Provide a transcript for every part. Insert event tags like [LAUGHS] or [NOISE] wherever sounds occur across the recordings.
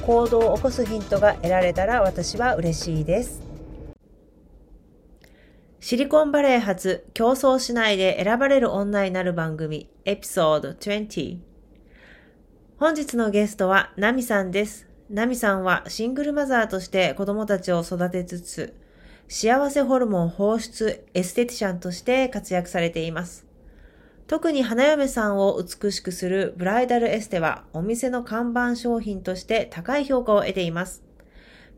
行動を起こすヒントが得られたら私は嬉しいです。シリコンバレー発競争しないで選ばれる女になる番組エピソード20本日のゲストはナミさんです。ナミさんはシングルマザーとして子供たちを育てつつ幸せホルモン放出エステティシャンとして活躍されています。特に花嫁さんを美しくするブライダルエステはお店の看板商品として高い評価を得ています。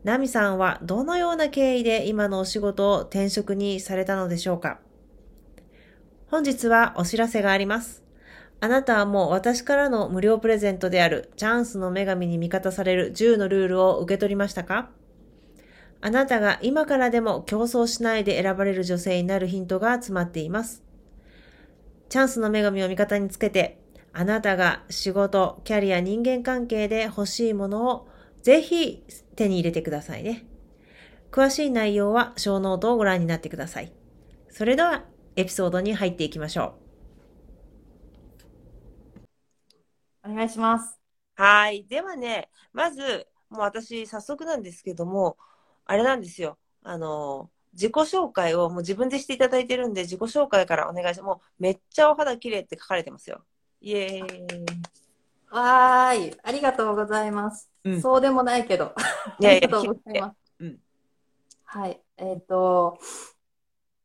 ナミさんはどのような経緯で今のお仕事を転職にされたのでしょうか？本日はお知らせがあります。あなたはもう私からの無料プレゼントであるチャンスの女神に味方される10のルールを受け取りましたか？あなたが今からでも競争しないで選ばれる女性になるヒントが詰まっています。チャンスの女神を味方につけて、あなたが仕事、キャリア、人間関係で欲しいものをぜひ手に入れてくださいね。詳しい内容は小ノートをご覧になってください。それではエピソードに入っていきましょう。お願いします。はい。ではね、まず、もう私、早速なんですけども、あれなんですよ。あの、自己紹介をもう自分でしていただいてるんで、自己紹介からお願いします。もうめっちゃお肌綺麗って書かれてますよ。イエーイ。わーい。ありがとうございます。うん、そうでもないけど。いやいや、ありがとうございます。うん、はい。えっ、ー、と、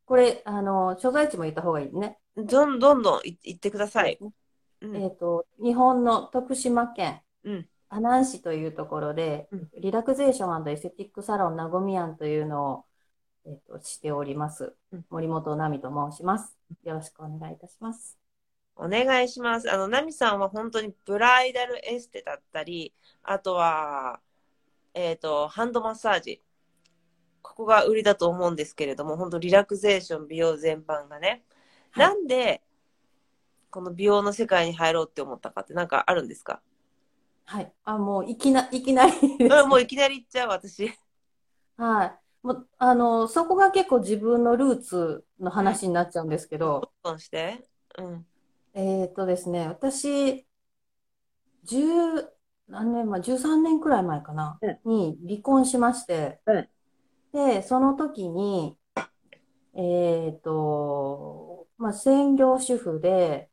これ、あの、所在地も言った方がいいね。どんどんどん言ってください。うん、えっ、ー、と、日本の徳島県、阿南市というところで、リラクゼーションエステティックサロンなごみやんというのをえっ、と、しております。森本奈美と申します。よろしくお願いいたします。お願いします。あの、奈美さんは本当にブライダルエステだったり、あとは、えっ、ー、と、ハンドマッサージ。ここが売りだと思うんですけれども、本当リラクゼーション、美容全般がね。はい、なんで、この美容の世界に入ろうって思ったかって何かあるんですか？はい。あ、もういきな、いきなりうん、もういきなり言っちゃう、私。はい。もあの、そこが結構自分のルーツの話になっちゃうんですけど、どうして？うん。えっとですね、私、10、何年前、13年くらい前かな、に離婚しまして、うん。で、その時に、えっと、まあ、専業主婦で、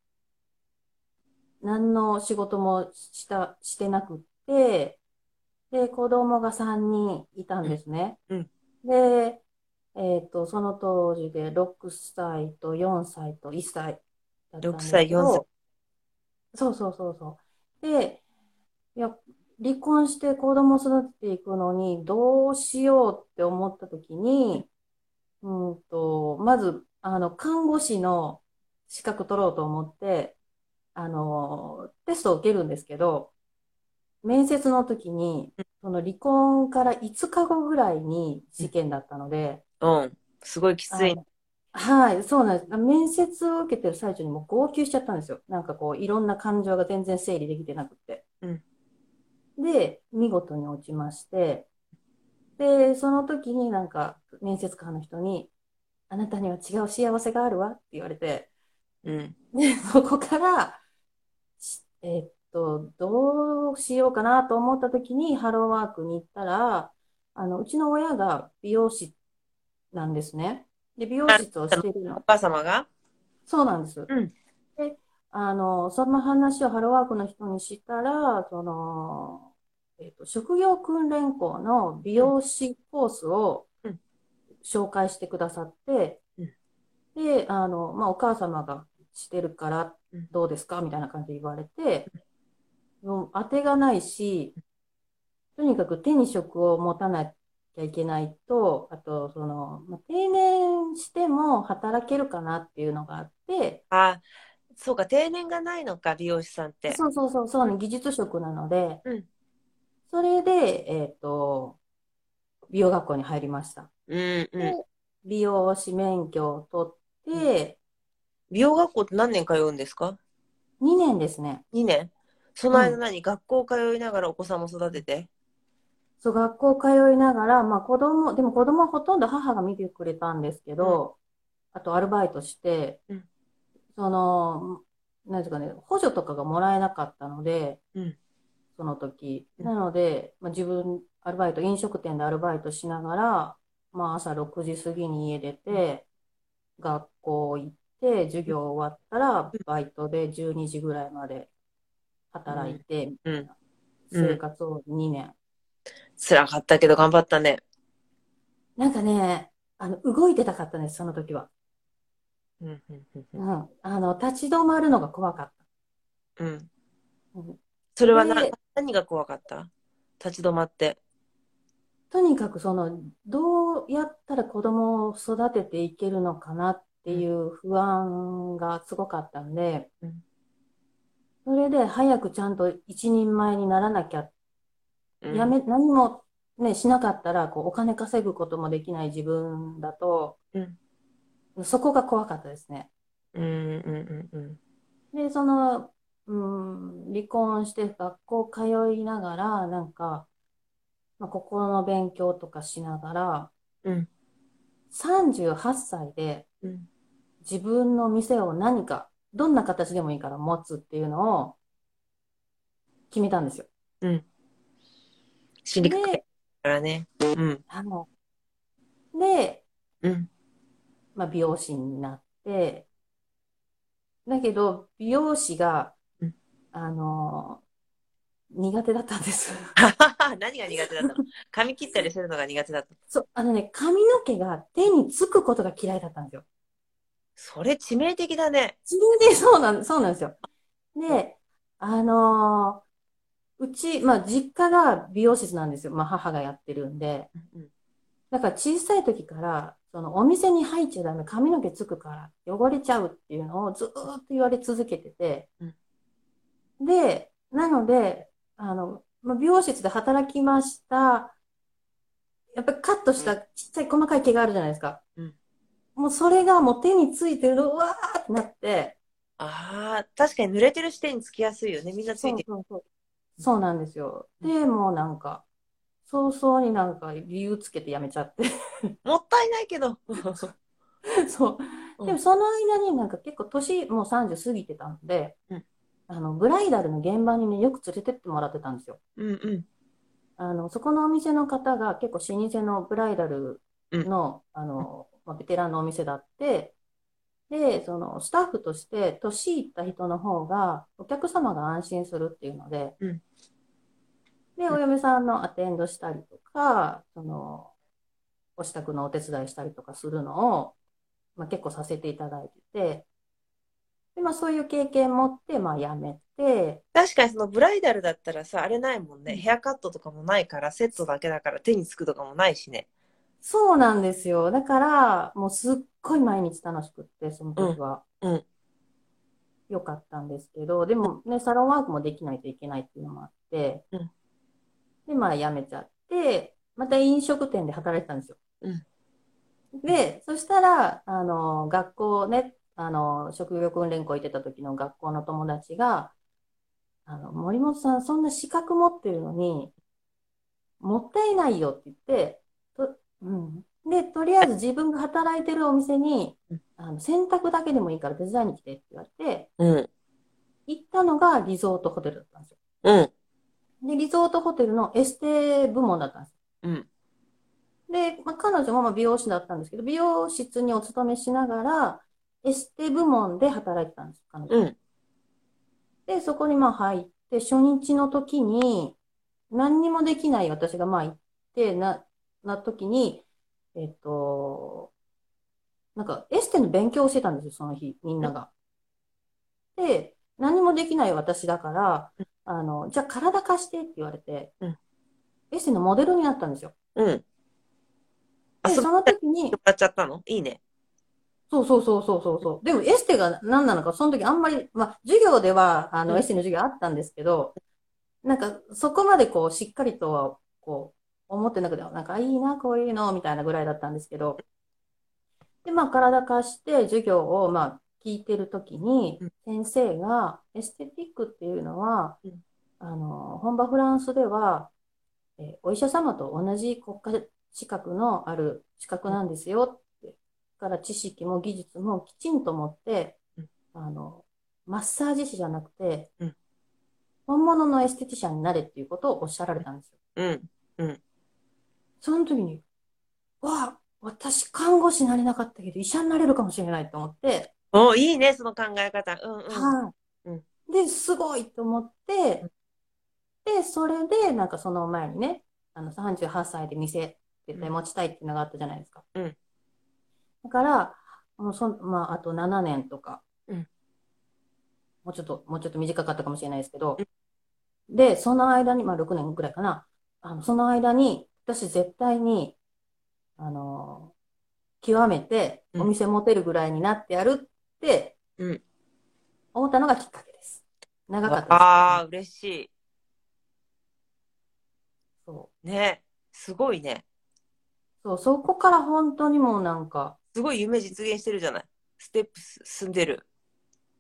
何の仕事もした、してなくって、で、子供が3人いたんですね。うん。で、えっと、その当時で6歳と4歳と1歳だったん6歳、4歳。そうそうそうそう。で、いや、離婚して子供育てていくのにどうしようって思った時に、うんと、まず、あの、看護師の資格取ろうと思って、あの、テストを受けるんですけど、面接の時に、その離婚から5日後ぐらいに事件だったので、うん、すごいきつい。はい、そうなんです。面接を受けてる最中にもう号泣しちゃったんですよ。なんかこう、いろんな感情が全然整理できてなくて。うん、で、見事に落ちまして、で、その時になんか面接官の人に、あなたには違う幸せがあるわって言われて、うん。で、そこから、しえーっと、どうしようかなと思った時にハローワークに行ったら、あの、うちの親が美容師なんですね。で、美容室をしてるの。お母様が？そうなんです。うん。で、あの、その話をハローワークの人にしたら、その、えっと、職業訓練校の美容師コースをうん紹介してくださって、うんで、あの、まあ、お母様がしてるからうんどうですか？みたいな感じで言われて、もう当てがないし、とにかく手に職を持たなきゃいけないと、あと、その、まあ、定年しても働けるかなっていうのがあって、あ、そうか、定年がないのか、美容師さんって。そうそうそう、そうね、技術職なので、うんそれで、えっと、美容学校に入りました。うんうん。で、美容師免許を取って、美容学校って何年通うんですか？2年ですね。?2 年その間何、学校通いながらお子さんも育てて？そう、学校通いながら、まあ子供、でも子供はほとんど母が見てくれたんですけど、あとアルバイトしてうん、その、なんですかね、補助とかがもらえなかったので、うん。その時。うん。なので、まあ、自分、アルバイト、飲食店でアルバイトしながら、まあ朝6時過ぎに家出て、学校行って、授業終わったら、バイトで12時ぐらいまで働いて、生活を2年。辛かったけど頑張ったね。なんかね、あの、動いてたかったんです、その時は。うんうんうんううんん。あの、立ち止まるのが怖かっうん。た。うんそれは何が怖かった？立ち止まって。とにかくその、どうやったら子供を育てていけるのかなっていう不安がすごかったんでうん、それで早くちゃんと一人前にならなきゃ、うん。やめ、何もね、しなかったら、こう、お金稼ぐこともできない自分だと、うん。そこが怖かったですね。うんうんうんで、その、うん、離婚して学校通いながら、なんか、まあ、心の勉強とかしながら、うん。38歳でうん。自分の店を何か、どんな形でもいいから持つっていうのを決めたんですよ。うん。心理学で、からね。うん。あの、で、うん。まあ、美容師になって、だけど、美容師がうん、あの、苦手だったんです。[LAUGHS] 何が苦手だったの？[LAUGHS] 髪切ったりするのが苦手だった。そう、あのね、髪の毛が手につくことが嫌いだったんですよ。それ致命的だね。自分でそうなん、そうなんですよ。で、あのーうち、まあ、実家が美容室なんですよ。まあ、母がやってるんで。うんだから小さい時から、そのお店に入っちゃダメ、髪の毛つくから汚れちゃうっていうのをずーっと言われ続けてて。で、なので、あの、まあ、美容室で働きました。やっぱりカットしたちっちゃい細かい毛があるじゃないですか。うんもうそれがもう手についてるの、うわーってなって、ああ、確かに濡れてる視点につきやすいよね。みんなつそいうてる。そうそう。そうなんですよ。で、もうなんか、早々になんか理由つけてやめちゃって。[LAUGHS] もったいないけど。[LAUGHS] そう。うんでもその間になんか結構年もう30過ぎてたんで、うんあの、ブライダルの現場にね、よく連れてってもらってたんですよ。うんうん。あの、そこのお店の方が結構老舗のブライダルの、あの、まあ、ベテランのお店だって、で、そのスタッフとして年いった人の方がお客様が安心するっていうので、うんで、お嫁さんのアテンドしたりとか、その、お支度のお手伝いしたりとかするのを、まあ、結構させていただいてて、で、まあそういう経験持って、まあ辞めて、確かにそのブライダルだったらさ、あれないもんね。うんヘアカットとかもないから、セットだけだから手につくとかもないしね。そうなんですよ。だから、もうすっごい毎日楽しくって、その時は。うんうんよかったんですけど、でもね、サロンワークもできないといけないっていうのもあって、うんで、まあ辞めちゃって、また飲食店で働いてたんですよ。うんで、そしたら、あの、学校ね、あの、職業訓練校行ってた時の学校の友達が、あの、森本さん、そんな資格持ってるのに、もったいないよって言って、とりあえず自分が働いてるお店にうん、あの洗濯だけでもいいから手伝いに来てって言われて、うん。行ったのがリゾートホテルだったんですよ。うん。で、リゾートホテルのエステ部門だったんですよ。うん。で、まあ、彼女もまあ美容師だったんですけど、美容室にお勤めしながら、エステ部門で働いてたんです、彼女。うん。で、そこにまあ入って、初日の時に、何にもできない私がまあ行って、な、な時に、えっと、なんかエステの勉強をしてたんですよ、その日、みんなが。で、何もできない私だから、あの、じゃあ体貸してって言われてうん、エステのモデルになったんですよ。うん。あ、で、そその時に、やっちゃったの？いいね。そうそうそうそうそうそう。でもエステが何なのか、その時あんまり、まあ、授業では、あの、うんエステの授業あったんですけど、なんか、そこまでこう、しっかりとは、こう、思ってなくて、なんか、いいな、こういうの、みたいなぐらいだったんですけど、で、まあ、体貸して授業を、まあ、聞いてる時にうん、先生が、エステティックっていうのはうん、あの、本場フランスでは、えーお医者様と同じ国家資格のある資格なんですよって、から知識も技術もきちんと持ってうん、あの、マッサージ師じゃなくてうん、本物のエステティシャンになれっていうことをおっしゃられたんですよ。うん。その時に、わあ、私看護師になれなかったけど医者になれるかもしれないと思って、お、いいね、その考え方。うんうん。はい、うん。で、すごいと思って、で、それで、なんかその前にね、あの、38歳で店絶対持ちたいっていうのがあったじゃないですか。うん。だから、もうそん、まあ、あと7年とか、うん。もうちょっと、もうちょっと短かったかもしれないですけど、で、その間に、まあ6年ぐらいかな、あの、その間に、私絶対に、あの、極めて、うんお店持てるぐらいになってやるって、うん思ったのがきっかけです。長かったです。ああ、嬉しい。そう。ね。すごいね。そう、そこから本当にもうなんか、すごい夢実現してるじゃない。ステップ進んでる。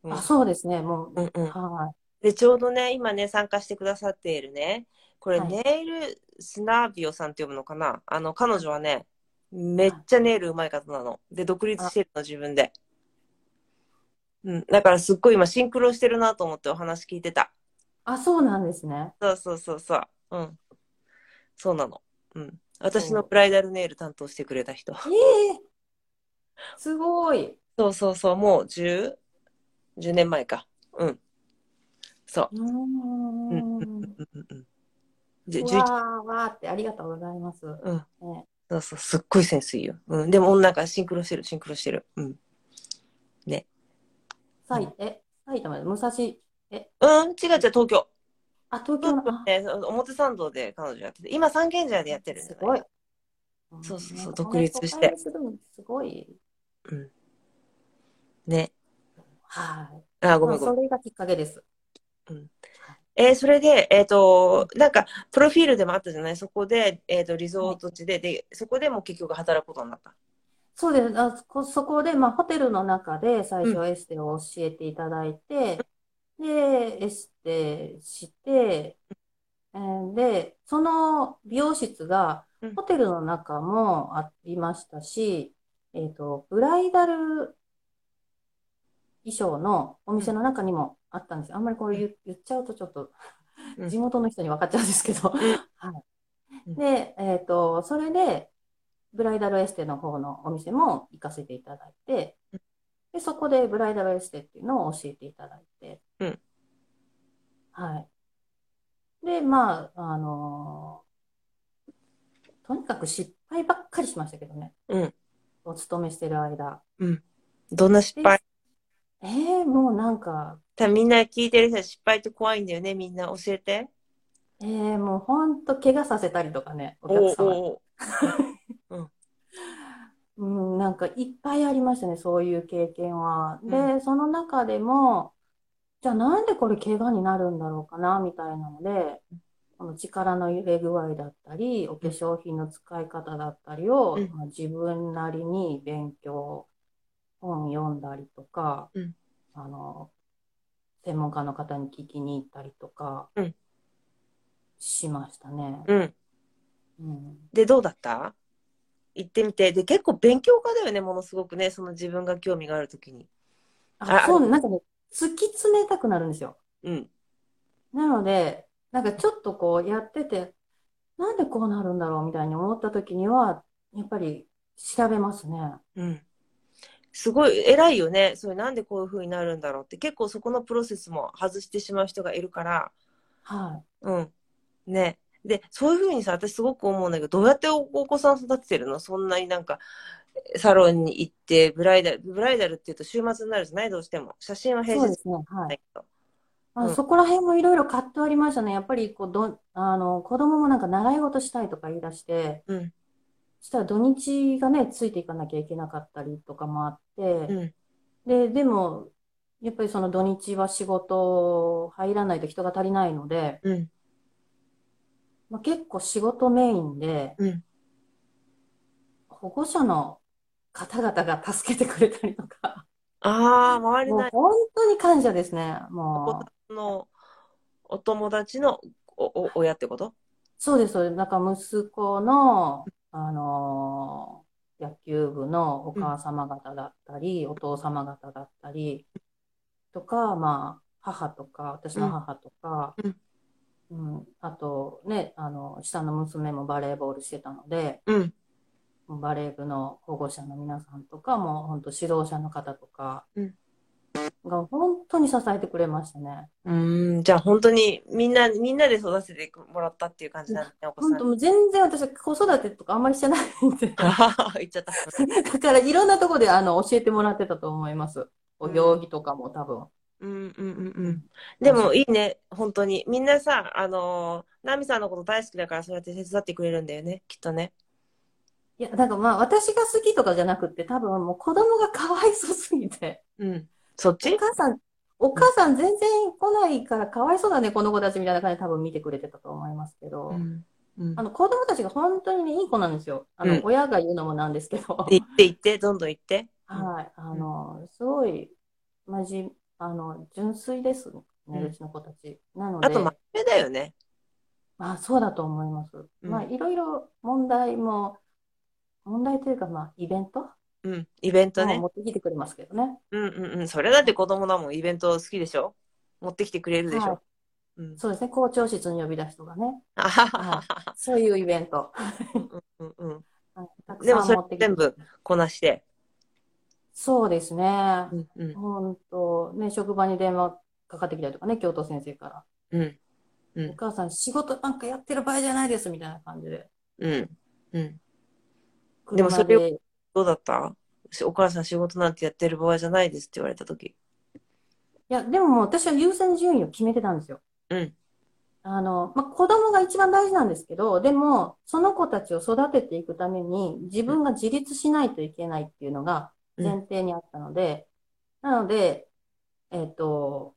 うんあ、そうですね、もう、うんうん。はで、ちょうどね、今ね、参加してくださっているね、これ、はいネイルスナービオさんって呼ぶのかな？あの、彼女はね、めっちゃネイルうまい方なの。で、独立してるの、自分で。うん。だから、すっごい今、シンクロしてるなと思ってお話聞いてた。い。あ、そうなんですね。そうそうそうそう。うん。そうなの。うん。私のブライダルネイル担当してくれた人。ええすごい。そうそうそう、もう10、10年前か。うん。そうーん。う。うんうんうん。じゅう11わーわーってありがとうございます。うん。ね、そうそう、すっごいセンスいいよ。うん。でも、なんかシンクロしてる、シンクロしてる。うん。埼え、埼玉で武蔵、うん、違う違う、東京。あ、東京の、あね、表参道で彼女やってて、今三軒茶屋でやってるすごい。そうそうそう独立してすごい。うん。ね。はい。あ、ごまあ、めんごめん。それがきっかけです。えーそれで、えっ、と、なんか、プロフィールでもあったじゃない？そこで、えっ、と、リゾート地で、で、そこでも結局働くことになった。そうです。あそこ、そこで、まあ、ホテルの中で最初エステを教えていただいて、で、エステして、えーで、その美容室がうん。ホテルの中もありましたし、えっと、ブライダル衣装のお店の中にもあったんですよ。あんまりこれ言言っちゃうとちょっとうん地元の人に分かっちゃうんですけど、はい。うんで、えっと、それで、ブライダルエステの方のお店も行かせていただいて、で、そこでブライダルエステっていうのを教えていただいて、うんはい。で、まあ、あのとにかく失敗ばっかりしましたけどね。うん。お勤めしてる間。どんな失敗ええもうなんか、多分みんな聞いてる人は失敗って怖いんだよね、みんな教えて。ええもうほんと怪我させたりとかね、お客様に。お [LAUGHS] うん、なんかいっぱいありましたね、そういう経験は。で、うその中でも、じゃあなんでこれ怪我になるんだろうかな、みたいなので、この力の入れ具合だったり、お化粧品の使い方だったりを、うんまあ、自分なりに勉強、本読んだりとか、うんあの、専門家の方に聞きに行ったりとかうん、しましたね。うん。うんで、どうだった？行ってみて、で、結構勉強家だよね、ものすごくね、その自分が興味があるときに。あ、あそう、なんかね、突き詰めたくなるんですよ。うん。なので、なんかちょっとこうやってて、なんでこうなるんだろうみたいに思った時には、やっぱり調べますね。うん。すごい偉いよね。それなんでこういう風になるんだろうって。結構そこのプロセスも外してしまう人がいるから、はうん。ね。で、そういう風にさ、私すごく思うんだけど、どうやっておお子さん育ててるの？そんなになんか、サロンに行って、ブライダル、ブライダルっていうと週末になるじゃない？どうしても。写真はい。平日そうですね。はい。あ、うんそこら辺もいろいろ葛藤ありましたね。やっぱりこうど、あの、子供もなんか習い事したいとか言い出して、うん。そしたら土日がね、ついていかなきゃいけなかったりとかもあって、うん。で、でも、やっぱりその土日は仕事入らないと人が足りないので、うん。まあ、結構仕事メインで、うん。保護者の方々が助けてくれたりとか、ああ、周りのもう本当に感謝ですね。おもう、子のお友達のおお親ってこと？そうです、そうです。なんか息子の、あのー野球部のお母様方だったり、お父様方だったり、とか、まあ、母とか、私の母とか、うん。うん、あとね、あの、下の娘もバレーボールしてたので、うん。バレー部の保護者の皆さんとか、もう本当指導者の方とかうんが本当に支えてくれましたね。うーん、じゃあ本当にみんな、みんなで育ててもらったっていう感じなんだね、お子さん本当。もう全然私子育てとかあんまりしてないんで。[LAUGHS] 言っちゃった。[LAUGHS] だからいろんなところであの教えてもらってたと思います。お行儀とかも多分。うんうんうんうん。でもいいね、本当に。みんなさ、あのー、ナミさんのこと大好きだからそうやって手伝ってくれるんだよね、きっとね。いや、だからまあ私が好きとかじゃなくって多分もう子供がかわいそうすぎて。うん。そっおち母さん、お母さん全然来ないからかわいそうだね、この子たちみたいな感じで多分見てくれてたと思いますけど。うん。うんあの子供たちが本当にね、いい子なんですよ。あの、うん親が言うのもなんですけど。行って行って、どんどん行って。はい。あの、すごい、まじ、あの、純粋ですね、うちの子たち。なのあと、で、真面目だよね。まあ、そうだと思います。うんまあ、いろいろ問題も、問題というか、まあ、イベントうん。イベントねも持。ってきてくれますけどね。うんうんうん。それだって子供だもん、イベント好きでしょ？持ってきてくれるでしはいょうん。そうですね、校長室に呼び出すとかね。あはははそういうイベント。うんうん。はいたくでもそれ全部こなして。そうですね。うんうん。本当、ね、職場に電話かかってきたりとかね、教頭先生から。うん。うんお母さん、仕事なんかやってる場合じゃないです、みたいな感じで。うん。うん。でもそれ車でどうだったしお母さん仕事なんてやってる場合じゃないですって言われたとき。いや、でももう私は優先順位を決めてたんですよ。うん。あの、まあ、子供が一番大事なんですけど、でも、その子たちを育てていくために、自分が自立しないといけないっていうのが前提にあったので、なので、えっと、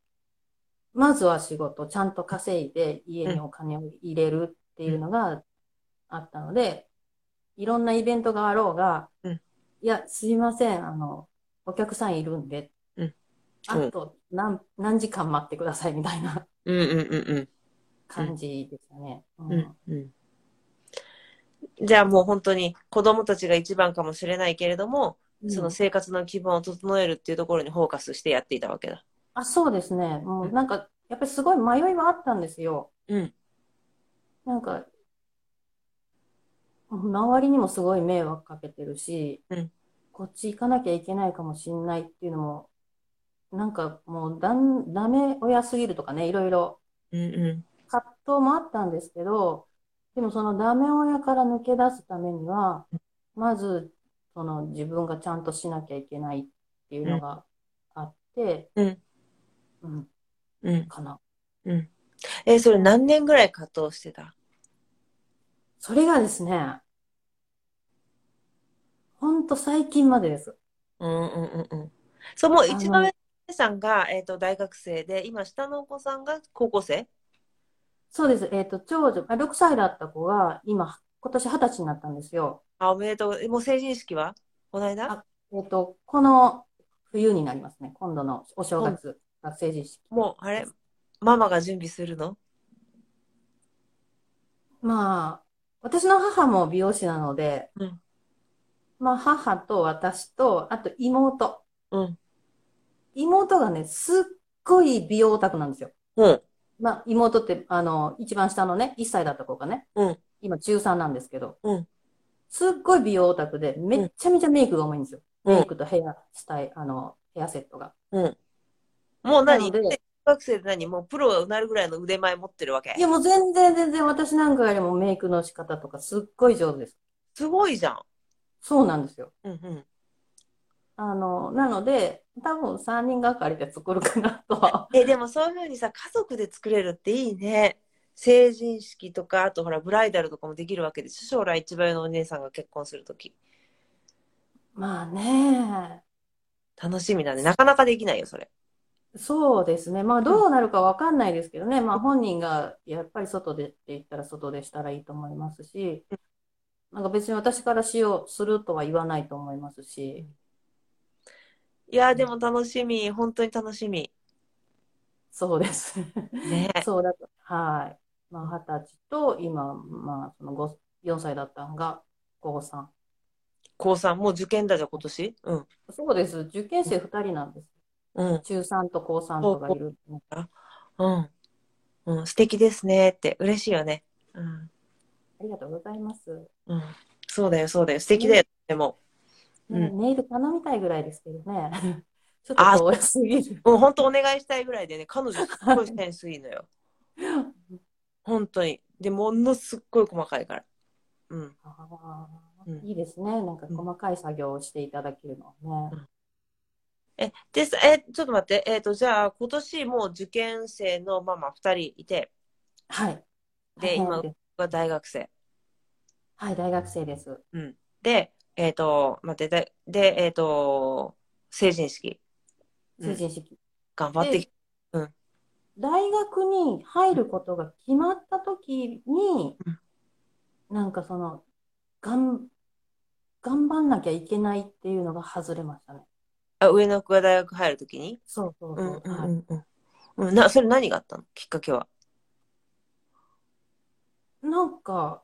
まずは仕事、ちゃんと稼いで家にお金を入れるっていうのがあったので、いろんなイベントがあろうが、うんいや、すいません、あの、お客さんいるんで、うんあと何、何時間待ってくださいみたいなうんうんうん感じでしたね。ううんん。うんうん。じゃあもう本当に子供たちが一番かもしれないけれども、その生活の基盤を整えるっていうところにフォーカスしてやっていたわけだ。あ、そうですね。もううんなんか、やっぱりすごい迷いはあったんですよ。うん。なんか、周りにもすごい迷惑かけてるし、うんこっち行かなきゃいけないかもしんないっていうのも、なんかもうだん、ダメ親すぎるとかね、いろいろうんう葛藤もあったんですけど、でもそのダメ親から抜け出すためには、まず、その自分がちゃんとしなきゃいけないっていうのがあって、うん。うん、うん。かな。うん。えーそれ何年ぐらい葛藤してた？それがですね、ほんと最近までです。うんうんうんうん。そう、もう一番上のさんが、えっと、大学生で、今下のお子さんが高校生？そうです。えっと、長女、あ6歳だった子が、今、今年20歳になったんですよ。あ、おめでとう。えもう成人式は？この間？あえっと、この冬になりますね。今度のお正月が成人式。もう、あれママが準備するの？まあ、私の母も美容師なので、うんまあ、母と私と、あと妹。うん。妹がね、すっごい美容オタクなんですよ。うん。まあ、妹って、あの、一番下のね、1歳だった子がね、うん。今中3なんですけど、うん。すっごい美容オタクで、めっちゃめちゃメイクが多いんですよ。うんメイクとヘアスタイル、あの、ヘアセットが。うん。もう何で中学生で何もうプロになるぐらいの腕前持ってるわけ？いや、もう全然全然私なんかよりもメイクの仕方とかすっごい上手です。すごいじゃん。そうなんですよ。うんうん。あの、なので、多分3人がかりで作るかなとは。[LAUGHS] え、でもそういうふうにさ、家族で作れるっていいね。成人式とか、あとほら、ブライダルとかもできるわけです。将来一番上のお姉さんが結婚するとき。まあね、楽しみだね。なかなかできないよ、それ。そうですね。まあどうなるかわかんないですけどね。まあ本人がやっぱり外でって言ったら外でしたらいいと思いますし、なんか別に私からしよう、するとは言わないと思いますし、いや、でも楽しみ。本当に楽しみ。そうです。ね [LAUGHS] そうだと。はい。まあ二十歳と今、まあその5 4歳だったんが高3。高3、もう受験だじゃん、今年？うん。そうです。受験生2人なんです。うん。中3と高3とかいる。うん。うん。素敵ですねって。嬉しいよね。うん。ありがとうございます。うん。そうだよ、そうだよ。素敵だよ。でも。うんねネイル頼みたいぐらいですけどね。[LAUGHS] ちょっと遠すぎる。もう本当お願いしたいぐらいでね、彼女すっごいセンスいいのよ。[LAUGHS] 本当に。で、ものすっごい細かいから。うん。あうんーいいですね。なんか細かい作業をしていただけるのはね。え、でさ、え、ちょっと待って。えっ、と、じゃあ、今年もう受験生のママ2人いて、はい。で、今は大学生。はい、大学生です。うん。で、えっ、と、待って、で、でえっ、と、成人式。うん成人式。頑張ってき大学に入ることが決まった時に、なんかその、がん、頑張んなきゃいけないっていうのが外れましたね。あ、上の子が大学入るときに？そうそううんそうう。はいんうんうん。うん、な、それ何があったの？きっかけは。なんか、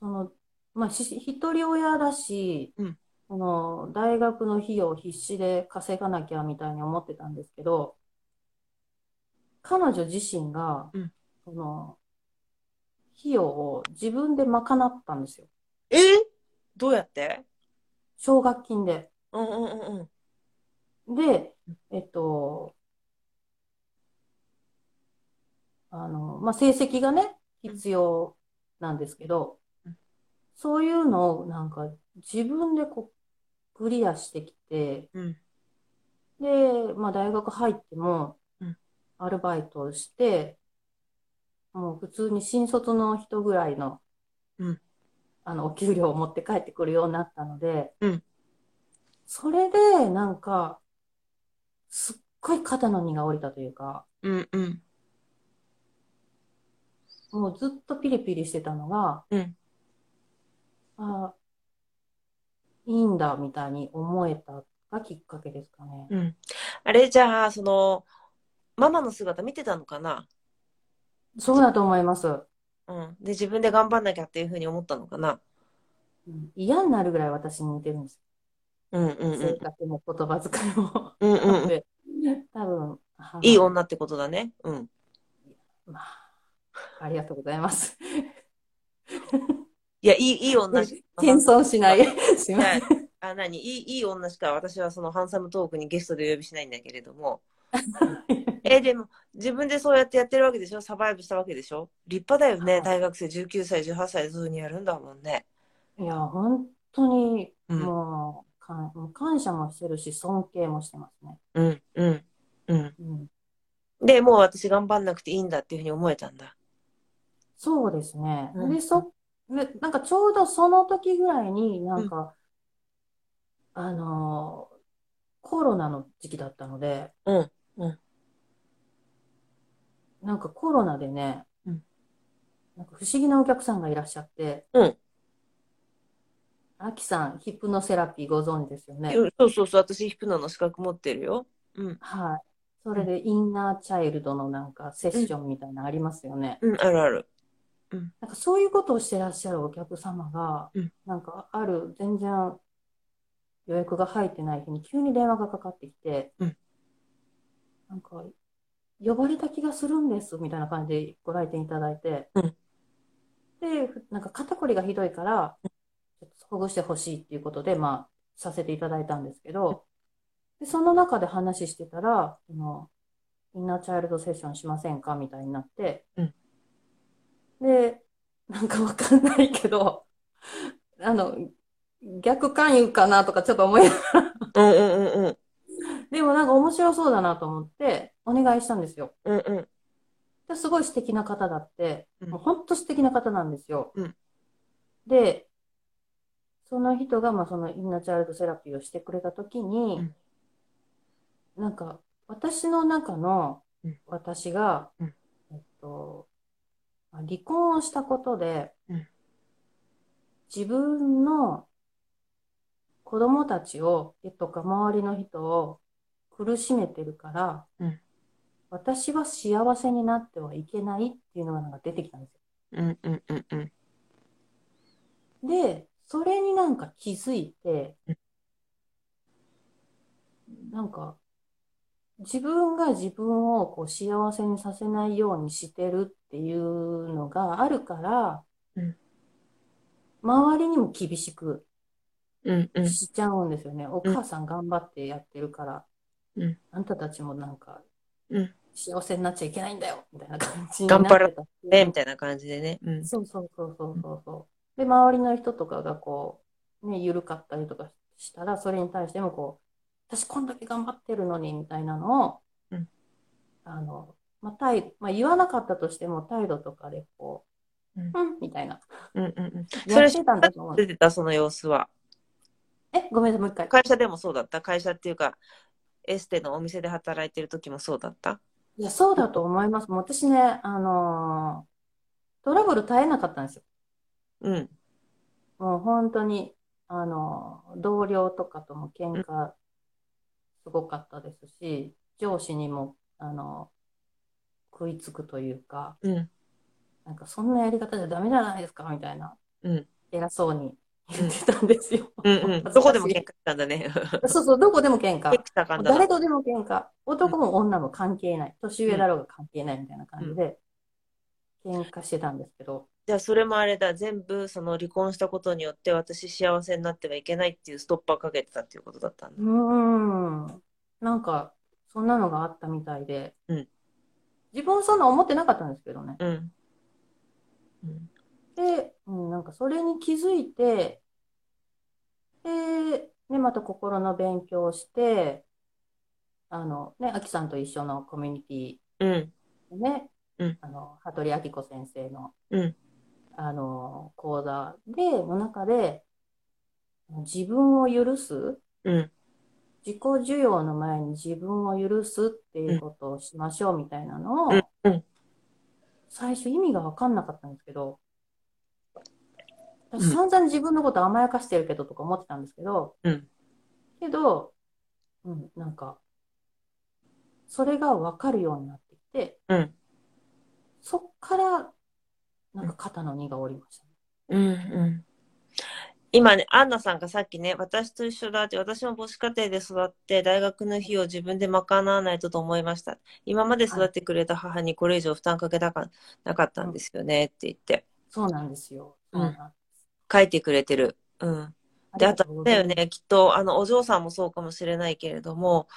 その、まあ、し一人親だし、うんその、大学の費用を必死で稼がなきゃみたいに思ってたんですけど、彼女自身がうん、その、費用を自分で賄ったんですよ。え？どうやって？奨学金で。うんうんうんうん。で、えっと、あの、まあ、成績がね、必要なんですけどうん、そういうのをなんか自分でこう、クリアしてきて、うん。で、まあ、大学入ってもうん、アルバイトをして、もう普通に新卒の人ぐらいの、うん。あの、お給料を持って帰ってくるようになったので、うんそれで、なんか、すっごい肩の荷が下りたというか、うんうんもうずっとピリピリしてたのが、うんあ、いいんだ、みたいに思えたがきっかけですかね。うん。あれ、じゃあ、その、ママの姿見てたのかな？そうだと思います。うん。で、自分で頑張んなきゃっていうふうに思ったのかな？うん嫌になるぐらい私に似てるんです。うんうんうん。性格も言葉遣いも。うんうんうん。で多分、母いい女ってことだね。うん。まあ、ありがとうございます。[LAUGHS] いや、いい、いい女しか。謙遜しない。[LAUGHS] すいません。あ、何？いい、いい女しか私はそのハンサムトークにゲストでお呼びしないんだけれども。[LAUGHS] え、でも、自分でそうやってやってるわけでしょ？サバイブしたわけでしょ？立派だよね。はい大学生19歳、18歳でそういうふうにやるんだもんね。いや、本当に、うんもう、かんもう感謝もしてるし、尊敬もしてますね。うん、うん、うん。うん、で、もう私頑張んなくていいんだっていうふうに思えたんだ。そうですね。うんで、そ、で、なんかちょうどその時ぐらいになんか、あのーコロナの時期だったので、うん、なんかコロナでね、うんなんか不思議なお客さんがいらっしゃって、うん。アキさん、ヒプノセラピーご存知ですよね。そうそうそう、私ヒプノの資格持ってるよ。うん、はい。それでインナーチャイルドのなんかセッションみたいなのありますよね。うん、あるある。うんなんかそういうことをしてらっしゃるお客様が、うんなんかある全然予約が入ってない日に急に電話がかかってきて、うんなんか呼ばれた気がするんですみたいな感じでご来店いただいて、うんで、ふなんか肩こりがひどいから、ほぐしてほしいっていうことで、まあ、させていただいたんですけど、で、その中で話してたら、その、インナーチャイルドセッションしませんかみたいになって、うんで、なんかわかんないけど、あの、逆勧誘かなとかちょっと思いながら、うんうんうんうん。でもなんか面白そうだなと思って、お願いしたんですよ。うんうん。ですごい素敵な方だって、うんもう本当素敵な方なんですよ。うんで、その人が、まあ、そのインナーチャイルドセラピーをしてくれたときに、なんか、私の中のうん。私が、うん。えっと、まあ離婚をしたことで、うん。自分の子供たちを、とか周りの人を苦しめてるから、うん。私は幸せになってはいけないっていうのがなんか出てきたんですよ。うんうんうんうん。で、それになんか気づいてうん、なんか、自分が自分をこう幸せにさせないようにしてるっていうのがあるからうん、周りにも厳しく。しちゃうんですよね。お母さん頑張ってやってるからうん、あんたたちもなんかうん。幸せになっちゃいけないんだよ、みたいな感じになってたっていうね、みたいな感じでね。うん。そうそうそうそうそう。で、周りの人とかがこう、ね、緩かったりとかしたら、それに対してもこう、私こんだけ頑張ってるのに、みたいなのを、うんあの、まあ、態まあ、言わなかったとしても態度とかでこう、うんうん、みたいな。うんうんうん。それやってたんだと思う。出てた、その様子は。え、ごめんなさい、もう一回。会社でもそうだった？会社っていうか、エステのお店で働いてる時もそうだった？いや、そうだと思います。もう私ね、あのートラブル絶えなかったんですよ。うん。もう本当に、あの、同僚とかとも喧嘩すごかったですし、上司にも、あの、食いつくというか、うん。なんかそんなやり方じゃダメじゃないですか、みたいな、うん。偉そうに言ってたんですよ。うんうん。どこでも喧嘩したんだね。そうそう、どこでも喧嘩。結構盛んだな誰とでも喧嘩。男も女も関係ない。年上だろうが関係ないみたいな感じで、喧嘩してたんですけど、じゃあそれもあれだ、全部その離婚したことによって私幸せになってはいけないっていうストッパーかけてたっていうことだったんだ。うーん。なんか、そんなのがあったみたいで、うん自分はそんな思ってなかったんですけどね。うん。うん。で、うん、なんかそれに気づいて、で、ね、また心の勉強をして、あの、ね、アキさんと一緒のコミュニテうん。ィでね、うんあの、羽鳥明子先生の、うん。あの、講座で、の中で、自分を許す、うん。自己需要の前に自分を許すっていうことをしましょうみたいなのを、うんうん最初意味が分かんなかったんですけど、ん私散々自分のこと甘やかしてるけどとか思ってたんですけど、うん。けど、うん、なんか、それが分かるようになってきて、うん。そっから、なんか肩の荷が下りましたね。うん。うん。今ね、アンナさんがさっきね、私と一緒だって、私も母子家庭で育って、大学の費用を自分で賄わないとと思いました。今まで育ってくれた母にこれ以上負担かけたかなかったんですよねって言って、そうなんですよ。うん書いてくれてる。うん。で、あとだよね、きっと、あの、お嬢さんもそうかもしれないけれども、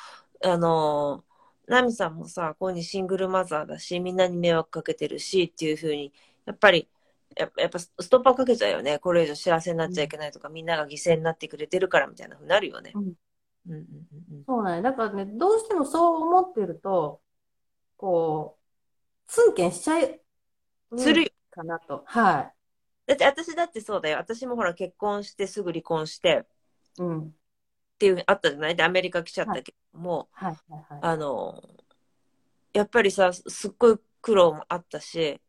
あの、ナミさんもさ、こういうにシングルマザーだし、みんなに迷惑かけてるしっていうふうに、やっぱり、やっぱやっぱストッパーかけちゃうよね。これ以上幸せになっちゃいけないとか、みんなが犠牲になってくれてるからみたいなふうになるよね。うんうんうんうんそうなんや。だからね、どうしてもそう思ってると、こう、ツンケンしちゃい、うん。するよ。かなと。はだって私だってそうだよ。私もほら結婚してすぐ離婚してい。うん。っていうあったじゃない？で、アメリカ来ちゃったけども、はい、はい、はい。あの、やっぱりさ、すっごい苦労もあったし、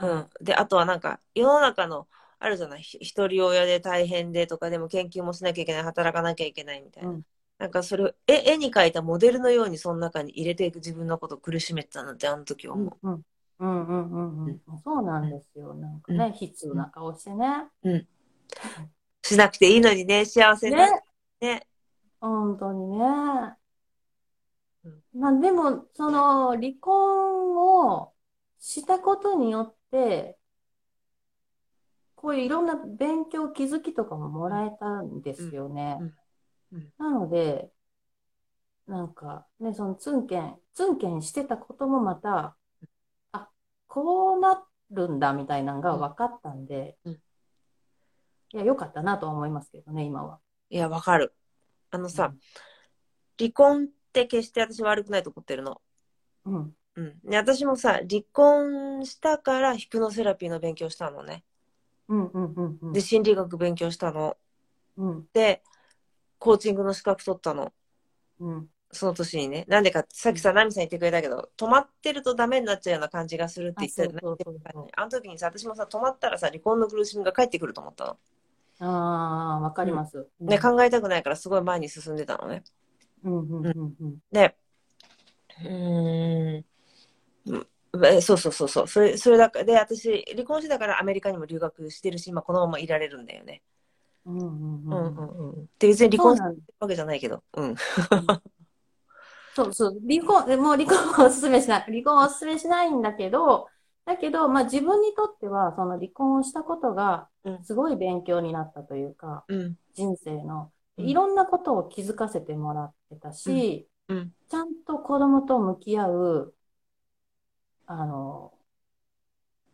うん。で、あとはなんか、世の中の、あるじゃない、ひ一人親で大変でとか、でも研究もしなきゃいけない、働かなきゃいけないみたいな。うんなんかそれを絵絵に描いたモデルのようにその中に入れていく自分のことを苦しめてたなってあの時思う。うん、うん、うんうんうんうん。そうなんですよ。なんかね、悲痛な顔してね。しなくていいのにね、幸せな。ね。ね。本当にね。うんまあでも、その、離婚をしたことによって、こういういろんな勉強、気づきとかももらえたんですよね。うんうんなので、なんかね、そのツンケン、ツンケンしてたこともまた、あ、こうなるんだみたいなのが分かったんで、うんいや、良かったなとは思いますけどね、今は。いや、わかる。あのさ、離婚って決して私悪くないと思ってるの。うん。うん。で、私もさ、離婚したからヒプノセラピーの勉強したのね。うんうんうんうんで、心理学勉強したの。うんで、コーチングの資格取ったの。うんその年にね。なんでかさっきさ、ナミさん言ってくれたけど、止まってるとダメになっちゃうような感じがするって言ってたじゃないあの時にさ、私もさ、止まったらさ、離婚の苦しみが返ってくると思ったの。ああ、わかります。ね、考えたくないからすごい前に進んでたのね。うんうんうんうんで、うんえそうそうそうそう。それ、それだから、で、私、離婚してたからアメリカにも留学してるし、今このままいられるんだよね。うんうんうんうんうんうん。で、別に離婚するわけじゃないけど。うん。そうそう、離婚、えもう離婚はお勧めしない。[LAUGHS] 離婚はお勧めしないんだけど、だけど、まあ自分にとっては、その離婚をしたことがうん、すごい勉強になったというか、うん。人生の、うんいろんなことを気づかせてもらってたし、うん。ちゃんと子供と向き合う、あの、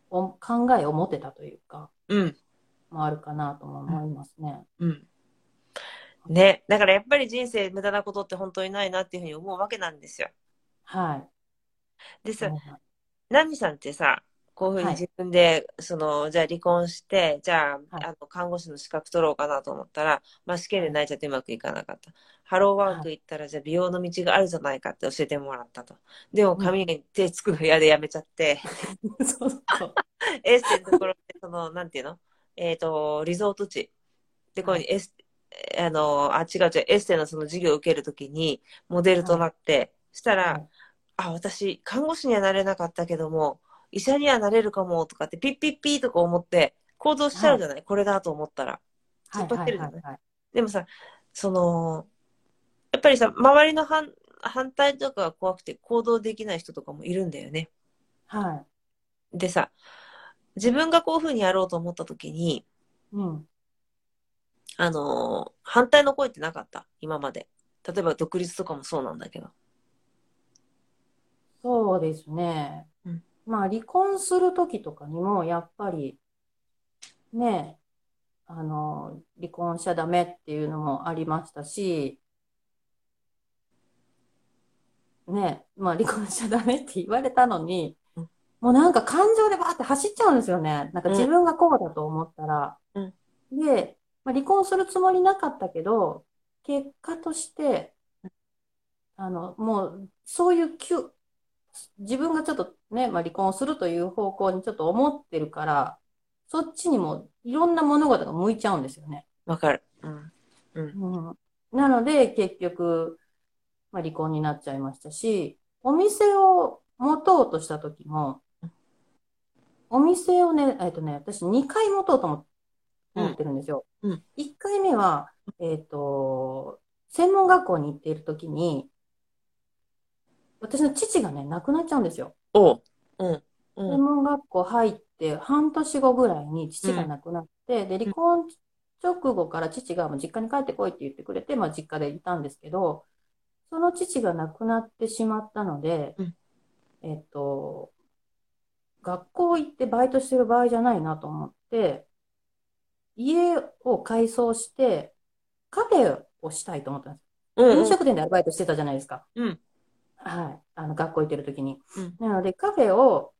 お考えを持てたというか、うん。もあるかなとも思いますね。うん。ね。だからやっぱり人生無駄なことって本当にないなっていうふうに思うわけなんですよ。はい。でさ、はいナミさんってさ、こういうふうに自分で、その、じゃあ離婚して、じゃあ、はい。あの、看護師の資格取ろうかなと思ったら、まあ試験で泣いちゃってうまくいかなかった。ハローワーク行ったら、じゃあ美容の道があるじゃないかって教えてもらったと。でも髪に手つくの嫌でやめちゃって、[LAUGHS] そうそう。エステのところで、その、なんていうの？えっ、と、リゾート地。で、ここにエス、あの、あ、違う違う、エステのその授業を受けるときに、モデルとなって、したら、はい。あ、私、看護師にはなれなかったけども、医者にはなれるかもとかって、ピッピッピーとか思って、行動しちゃうじゃない、これだと思ったら。はい突っ張ってるじゃないはいはい？でもさ、その、やっぱりさ、周りの反反対とかが怖くて行動できない人とかもいるんだよね。はい。でさ、自分がこういうふうにやろうと思った時に、うん。あのー反対の声ってなかった？今まで。例えば独立とかもそうなんだけど。そうですね。うんまあ、離婚するときとかにも、やっぱり、ね、あの、離婚しちゃダメっていうのもありましたし、ね、まあ、離婚しちゃダメって言われたのにうん、もうなんか感情でバーって走っちゃうんですよね。なんか自分がこうだと思ったら。うんで、まあ、離婚するつもりなかったけど、結果として、あの、もう、そういうきゅ自分がちょっとね、まあ、離婚するという方向にちょっと思ってるから、そっちにもいろんな物事が向いちゃうんですよね。わかる。うん。うん。うん、なので、結局、まあ、離婚になっちゃいましたし、お店を持とうとした時も、お店をね、えっとね、私2回持とうと思ってるんですよ。うんうん1回目は、えっと、専門学校に行っている時に、私の父がね、亡くなっちゃうんですよ。おう。うん。う専ん。門学校入って半年後ぐらいに父が亡くなって、で、離婚直後から父がもう実家に帰ってこいって言ってくれて、まあ実家でいたんですけど、その父が亡くなってしまったのでうん、えっと、学校行ってバイトしてる場合じゃないなと思って、家を改装して、カフェをしたいと思ったんです。うん。飲食店でアルバイトしてたじゃないですか。うん。はい。あの、学校行ってる時に。うんなので、カフェを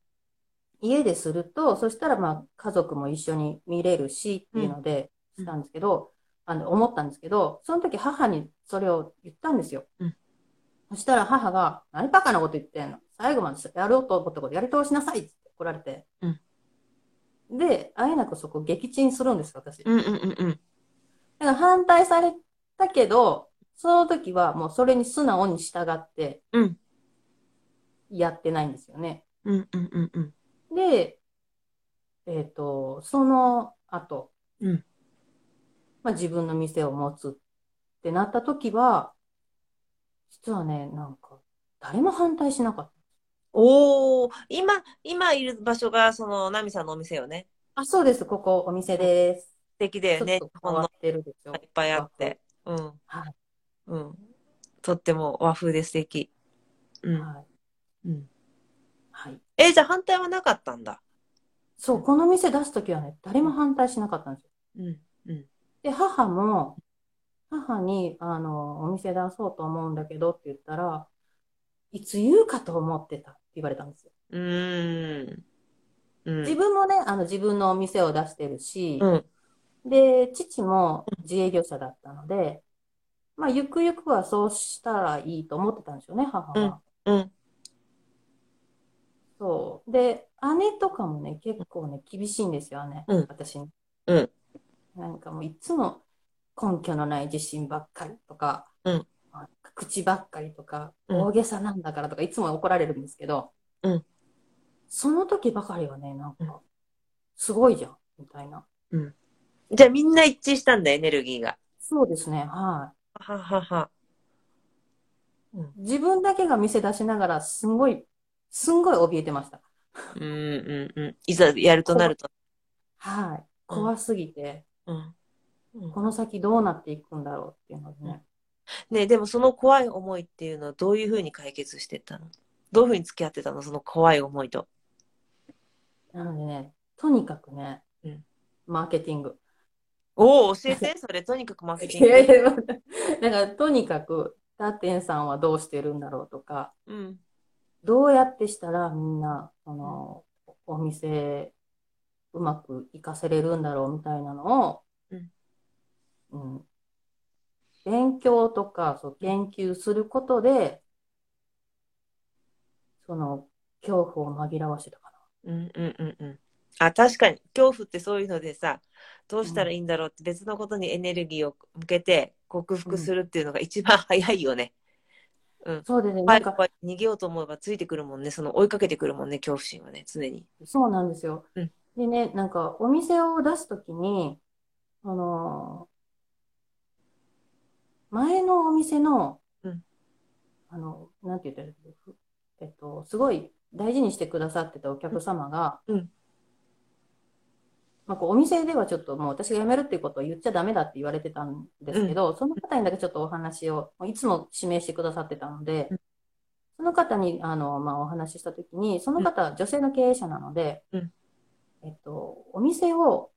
家ですると、そしたら、まあ、家族も一緒に見れるしっていうので、うんしたんですけど、あの、思ったんですけど、その時母にそれを言ったんですよ。うんそしたら母が、何バカなこと言ってんの？最後までやろうと思ったことやり通しなさいって怒られて。うんで、あえなくそこ撃沈するんです、私。うんうんうんうん。だから反対されたけど、その時はもうそれに素直に従ってうんやってないんですよね。うんうんうんうん。で、えっ、と、その後、うんまあ、自分の店を持つってなった時は、実はね、なんか、誰も反対しなかった。おお、今、今いる場所が、その、ナミさんのお店よね。あ、そうです。ここ、お店です。素敵だよね。ちょっと変わってるでしょ。いっぱいあって。うん。はい。うん。とっても和風で素敵。うん。はい。うん。はい。え、じゃあ反対はなかったんだ？そう、この店出すときはね、誰も反対しなかったんですよ。うん。うん。で、母も、母に、あの、お店出そうと思うんだけどって言ったら、いつ言うかと思ってたって言われたんですよ。うーん。うん。自分もね、あの、自分のお店を出してるし、うん。で、父も自営業者だったので、まあ、ゆくゆくはそうしたらいいと思ってたんですよね、母は。うん。そう。で、姉とかもね、結構ね、厳しいんですよ、姉。うん私に。うん。なんかもういつも根拠のない自信ばっかりとか、うん口ばっかりとか、うん大げさなんだからとか、いつも怒られるんですけど、うんその時ばかりはね、なんか、すごいじゃん、みたいな。じゃあみんな一致したんだ、エネルギーが。そうですね、はははは。い。自分だけが店出しながら、すんごい、すんごい怯えてました。うんうんうん。いざやるとなると。はい。怖すぎて、うん。うんこの先どうなっていくんだろうっていうのでね。ねでもその怖い思いっていうのはどういうふうに解決してったの？どういうふうに付き合ってたの？その怖い思いと。なのでね、とにかくね、うんマーケティング。おお、教えて、それ、とにかくマ [LAUGHS] ーケテいやいィング。やだからとにかく、タテンさんはどうしてるんだろうとか、うん。どうやってしたらみんな、その、お店、うまくいかせれるんだろうみたいなのを、うんうん勉強とか、そう、研究することで、その、恐怖を紛らわしてたかうんうんうんうん。あ、確かに、恐怖ってそういうのでさ、どうしたらいいんだろうって別のことにエネルギーを向けて克服するっていうのが一番早いよね。うんな。。そうですね、なんか、逃げようと思えばついてくるもんね。その追いかけてくるもんね、恐怖心はね、常に。そうなんですよ。うんでね、なんか、お店を出すときに、あの前のお店の、うんあの、なんて言ったらいいえっと、すごい大事にしてくださってたお客様が、うんまあ、こうお店ではちょっともう私が辞めるっていうことを言っちゃダメだって言われてたんですけど、その方にだけちょっとお話を、いつも指名してくださってたので、うんその方に、あの、まあ、お話ししたときに、その方は女性の経営者なので、うん。えっと、お店を、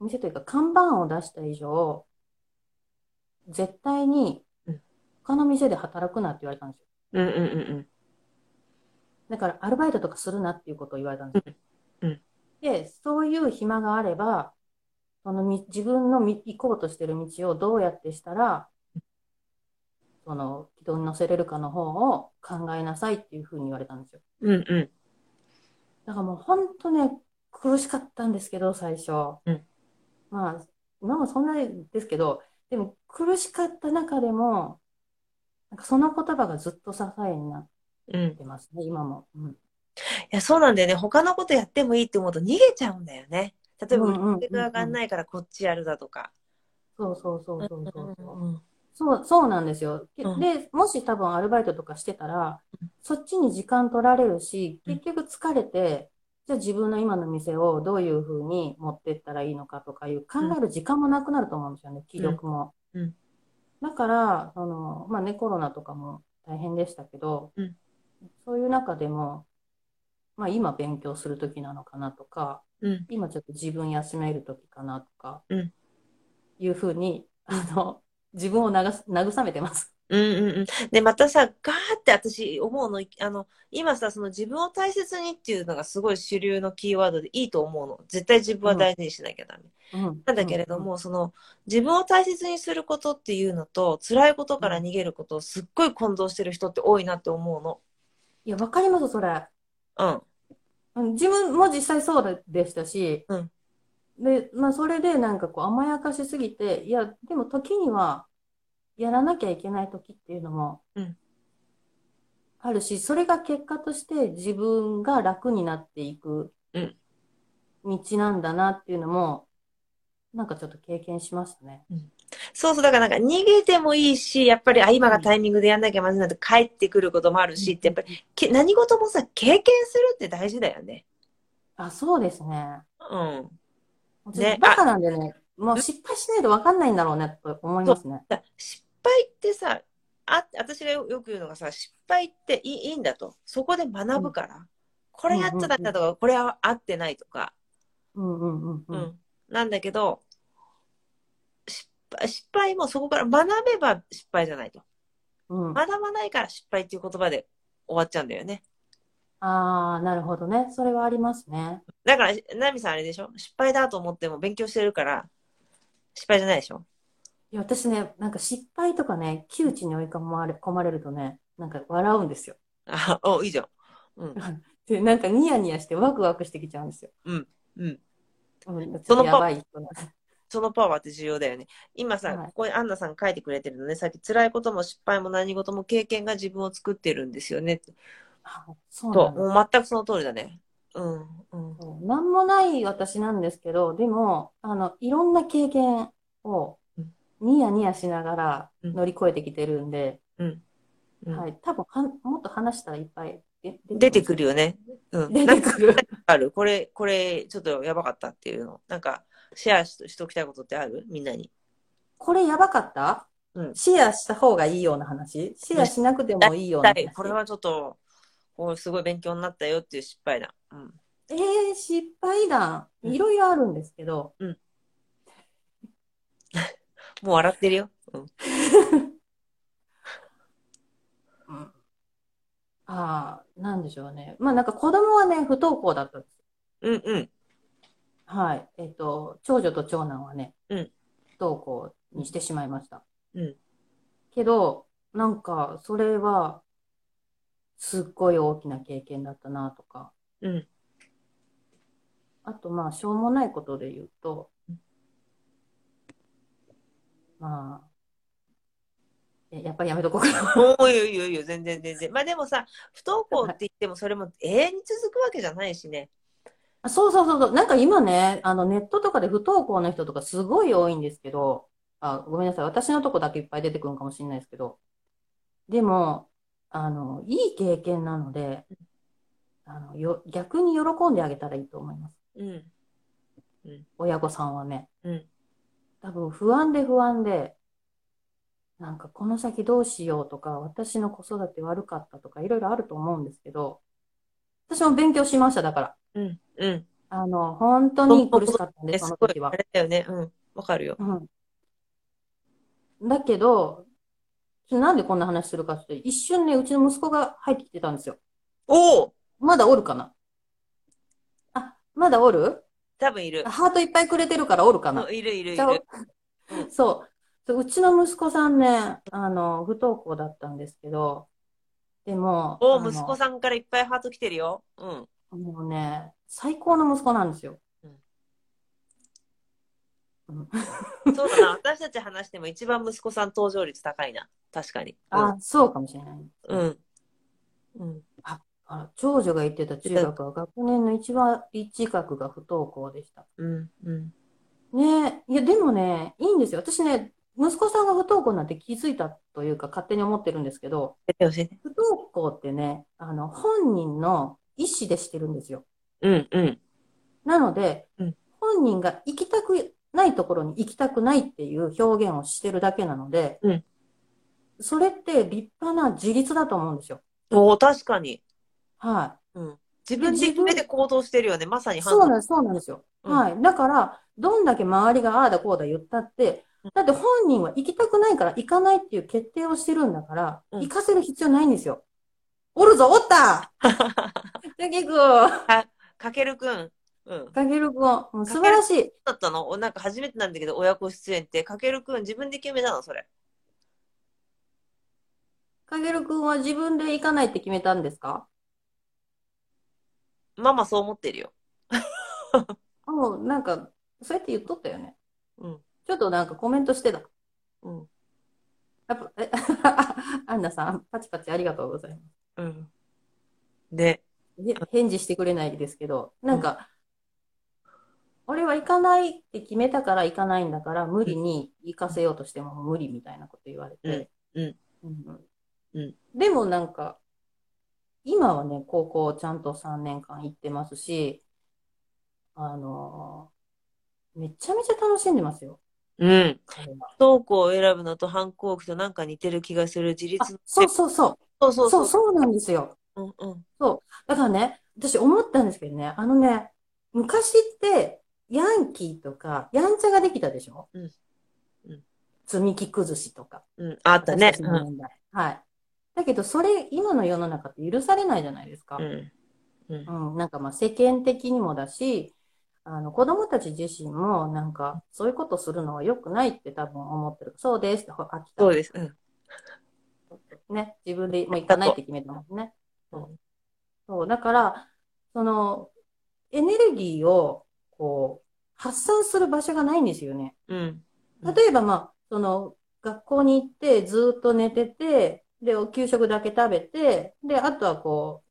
お店というか看板を出した以上、絶対にうん。他の店で働くなって言われたんですよ。うんうんうん。だからアルバイトとかするなっていうことを言われたんですよ。うん。うんで、そういう暇があれば、そのみ自分のみ行こうとしてる道をどうやってしたら、その軌道に乗せれるかの方を考えなさいっていうふうに言われたんですよ。うん。うんうん。だからもう本当ね、苦しかったんですけど、最初。うんまあ、今もそんなですけど、でも苦しかった中でも、なんかその言葉がずっと支えになっうん。てますね、今も。うんいや、そうなんだよね。他のことやってもいいって思うと逃げちゃうんだよね。例えば、売り上げが上がんないからこっちやるだとか。そうそうそうそうそうそう。うんそう、そうなんですよ。でうんで、もし多分アルバイトとかしてたらうん、そっちに時間取られるし、うん結局疲れて、じゃあ自分の今の店をどういうふうに持っていったらいいのかとかいう考える時間もなくなると思うんですよね、気力も。うんうんだから、その、まあね、コロナとかも大変でしたけどうん、そういう中でも、まあ今勉強する時なのかなとか、うん。今ちょっと自分休める時かなとかうん、いうふうに、あの、自分を慰めてます。うんうんうん。で、またさ、ガーって私思うの、あの、今さ、その自分を大切にっていうのがすごい主流のキーワードでいいと思うの。絶対自分は大事にしなきゃダメ。うんなんだけれども、その、自分を大切にすることっていうのと、辛いことから逃げることをすっごい混同してる人って多いなって思うの。いや、わかります、それ。うん。うん自分も実際そうでしたし、うん。で、まあ、それでなんかこう甘やかしすぎて、いや、でも時には、やらなきゃいけない時っていうのもうん。あるし、それが結果として自分が楽になっていくうん。道なんだなっていうのも、なんかちょっと経験しましたね。そうそう、だからなんか逃げてもいいし、やっぱり、あ、今がタイミングでやんなきゃまずいなって帰ってくることもあるし、ってやっぱり、け何事もさ、経験するって大事だよね。あ、そうですね。うん。私ねバカなんでね、もう失敗しないと分かんないんだろうねと思いますね。だ失敗ってさ、あ、私がよよく言うのがさ、失敗っていいいいんだと。そこで学ぶから。これやっちゃダメだとか、これは合ってないとか。うんうんうんう。うんん。なんだけど、失敗、もそこから学べば失敗じゃないと。うん、学ばないから失敗っていう言葉で終わっちゃうんだよね。ああ、なるほどね。それはありますね。だから、ナミさんあれでしょ？失敗だと思っても勉強してるから、失敗じゃないでしょ？いや、私ね、なんか失敗とかね、窮地に追い込まれ、込まれるとね、なんか笑うんですよ。あ、お、いいじゃん。うん。[LAUGHS] で、なんかニヤニヤしてワクワクしてきちゃうんですよ。うん。うん、ちょっそのとやばい人なんで。そのパワーって重要だよね。今さ、はいここにアンナさん書いてくれてるのね、さっき辛いことも失敗も何事も経験が自分を作ってるんですよねそうもう全くその通りだね。うん。うん。なんもない私なんですけど、でも、あの、いろんな経験をうんニヤニヤしながらうん乗り越えてきてるんで、うん。うんはい、多分はもっと話したらいっぱい出出てくるよ。よね。うん。出てくる。[LAUGHS] あるこれ、これ、ちょっとやばかったっていうの。なんか、シェアししときたいことってある？みんなに。これやばかった？うんシェアした方がいいような話？シェアしなくてもいいような話 [LAUGHS] これはちょっと、こうすごい勉強になったよっていう失敗だ。うん。えー、失敗談、うんいろいろあるんですけど、[LAUGHS] もう笑ってるよ。うん。[LAUGHS] ああ、なんでしょうね。まあなんか子供はね、不登校だったんです。うんうん。はい。えっと、長女と長男はね、うん不登校にしてしまいました。うん。けど、なんか、それは、すっごい大きな経験だったなとか、うん。あと、まあ、しょうもないことで言うとうん、まあ、えやっぱりやめとこうかな。[LAUGHS] おーいよいいよいいよ、全然全然。まあでもさ、不登校って言ってもそれも永遠に続くわけじゃないしね。あそうそうそうそう。なんか今ね、あのネットとかで不登校の人とかすごい多いんですけど、あ、ごめんなさい。私のとこだけいっぱい出てくるかもしれないですけど。でも、あの、いい経験なので、あの、よ、逆に喜んであげたらいいと思います。うん。親御さんはね。うん。多分不安で不安で、なんかこの先どうしようとか、私の子育て悪かったとか、いろいろあると思うんですけど、私も勉強しました、だから。うん。うん。あの、本当に苦しかったんで、え、すその時はあ。れだよね。うん。わかるよ。うん。だけど、なんでこんな話するかって、一瞬ね、うちの息子が入ってきてたんですよ。おおまだおるかな？あ、まだおる？多分いる。ハートいっぱいくれてるからおるかな？うんいるいるいる。う？んそう。そううちの息子さんね、あの、不登校だったんですけど、でも、お息子さんからいっぱいハート来てるよ。うん。もうね、最高の息子なんですよ。うん [LAUGHS] そうだな。私たち話しても一番息子さん登場率高いな。確かに。あ、そうかもしれない。うん。うん。あ長女が行ってた中学は学年の一番一学が不登校でした。うん。うん。ねえ、いや、でもね、いいんですよ。私ね、息子さんが不登校なんて気づいたというか、勝手に思ってるんですけど。不登校ってね、あの、本人の意思でしてるんですよ。うん。うん。なので、うん本人が行きたくないところに行きたくないっていう表現をしてるだけなので、うんそれって立派な自立だと思うんですよ。おお、確かに。はうん。自分で決めて行動してるよね。まさに。そうなんです、そうなんですよ。うんはい。だから、どんだけ周りがああだこうだ言ったって、だって本人は行きたくないから行かないっていう決定をしてるんだから、うん行かせる必要ないんですよ。おるぞ、おったじゃけくん、[LAUGHS] [LAUGHS] かけるくん。うん。かけるくん、もう素晴らしい。だったの？おなんか初めてなんだけど、親子出演って、かけるくん自分で決めたの？それ。かけるくんは自分で行かないって決めたんですか？ママそう思ってるよ。[LAUGHS] もうなんか、そうやって言っとったよね。うん。ちょっとなんかコメントしてた。うん。やっぱ、え、[LAUGHS] アンナさん、パチパチありがとうございます。うん。で、返事してくれないですけど、なんか、俺は行かないって決めたから行かないんだから、無理に行かせようとしても無理みたいなこと言われて。うんうんうんでもなんか、今はね、高校ちゃんと3年間行ってますし、あのーめちゃめちゃ楽しんでますよ、うん。不登校を選ぶのと反抗期となんか似てる気がする自あ立の、そうそうそう。そうそうそう、そうなんですよ。うんうん。だからね、私思ったんですけどね、あのね、昔って、ヤンキーとか、やんちゃができたでしょ？うんうん積み木崩しとか。うん。あったね私。たちの年代はい。だけど、それ、今の世の中って許されないじゃないですか。うん。うん。うん、なんかまあ世間的にもだし、あの子供たち自身もなんかそういうことするのは良くないって多分思ってる。そうですって、ほ飽きた。そうです。うん。ね、自分でもう行かないって決めたもんね。うんそう、だから、その、エネルギーを、こう、発散する場所がないんですよね。うん。例えば、まあ、その、学校に行って、ずっと寝てて、で、お給食だけ食べて、で、あとはこ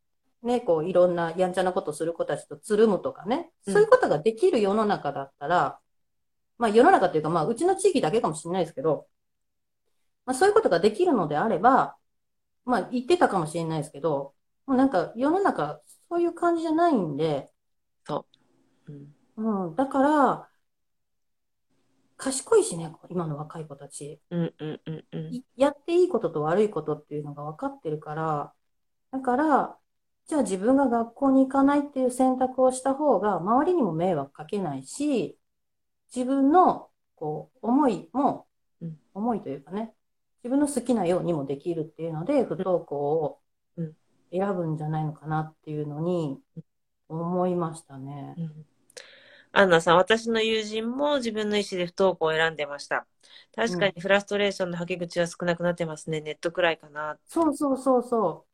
う、ね、こう、いろんなやんちゃなことする子たちとつるむとかね、うんそういうことができる世の中だったら、まあ、世の中っていうか、まあ、うちの地域だけかもしれないですけど、まあ、そういうことができるのであれば、まあ、言ってたかもしれないですけど、もうなんか、世の中、そういう感じじゃないんで、うん。うん、だから、賢いしね、今の若い子たち。うん。うん。うん。うん。いやっていいことと悪いことっていうのが分かってるから、だから、じゃあ自分が学校に行かないっていう選択をした方が、周りにも迷惑かけないし、自分の、こう、思いもうん、思いというかね、自分の好きなようにもできるっていうので、不登校をうん選ぶんじゃないのかなっていうのに、思いましたね。うんアンナさん、私の友人も自分の意思で不登校を選んでました。確かにフラストレーションの吐き口は少なくなってますね。ネットくらいかな。そうそうそうそう。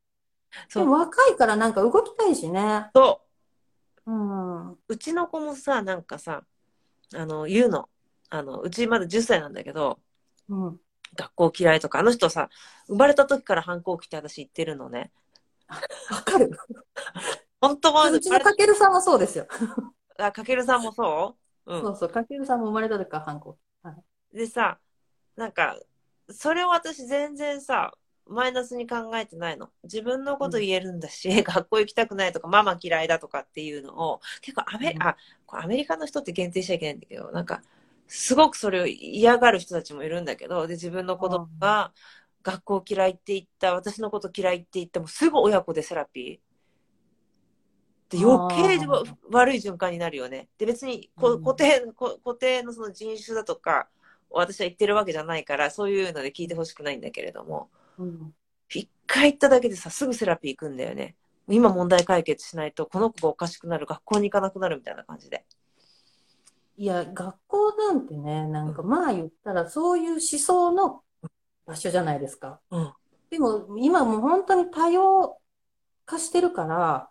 そうでも若いからなんか動きたいしね。そう。うん。うちの子もさ、なんかさ、あの、言うの。あの、うちまだ10歳なんだけど、うん。学校嫌いとか、あの人さ、生まれた時から反抗期って私言ってるのね。わかる。本当は、うちのかけるさんもそうですよ。あ、かけるさんもそう？うん。そうそう、かけるさんも生まれた時から反抗。でさ、なんか、それを私全然さ、マイナスに考えてないの。自分のこと言えるんだし、[LAUGHS] 学校行きたくないとか、ママ嫌いだとかっていうのを、結構アメ,、うんあアメリカの人って限定しちゃいけないんだけど、なんか、すごくそれを嫌がる人たちもいるんだけど、で、自分の子供が学校嫌いって言った、私のこと嫌いって言っても、すぐ親子でセラピー。で余計悪い循環になるよね。で、別にこうん固定、こ固定のその人種だとか、私は言ってるわけじゃないから、そういうので聞いてほしくないんだけれども、うん。一回行っただけでさ、すぐセラピー行くんだよね。今問題解決しないと、この子がおかしくなる、学校に行かなくなるみたいな感じで。いや、学校なんてね、なんかまあ言ったらそういう思想の場所じゃないですか。うん。でも今もう本当に多様化してるから、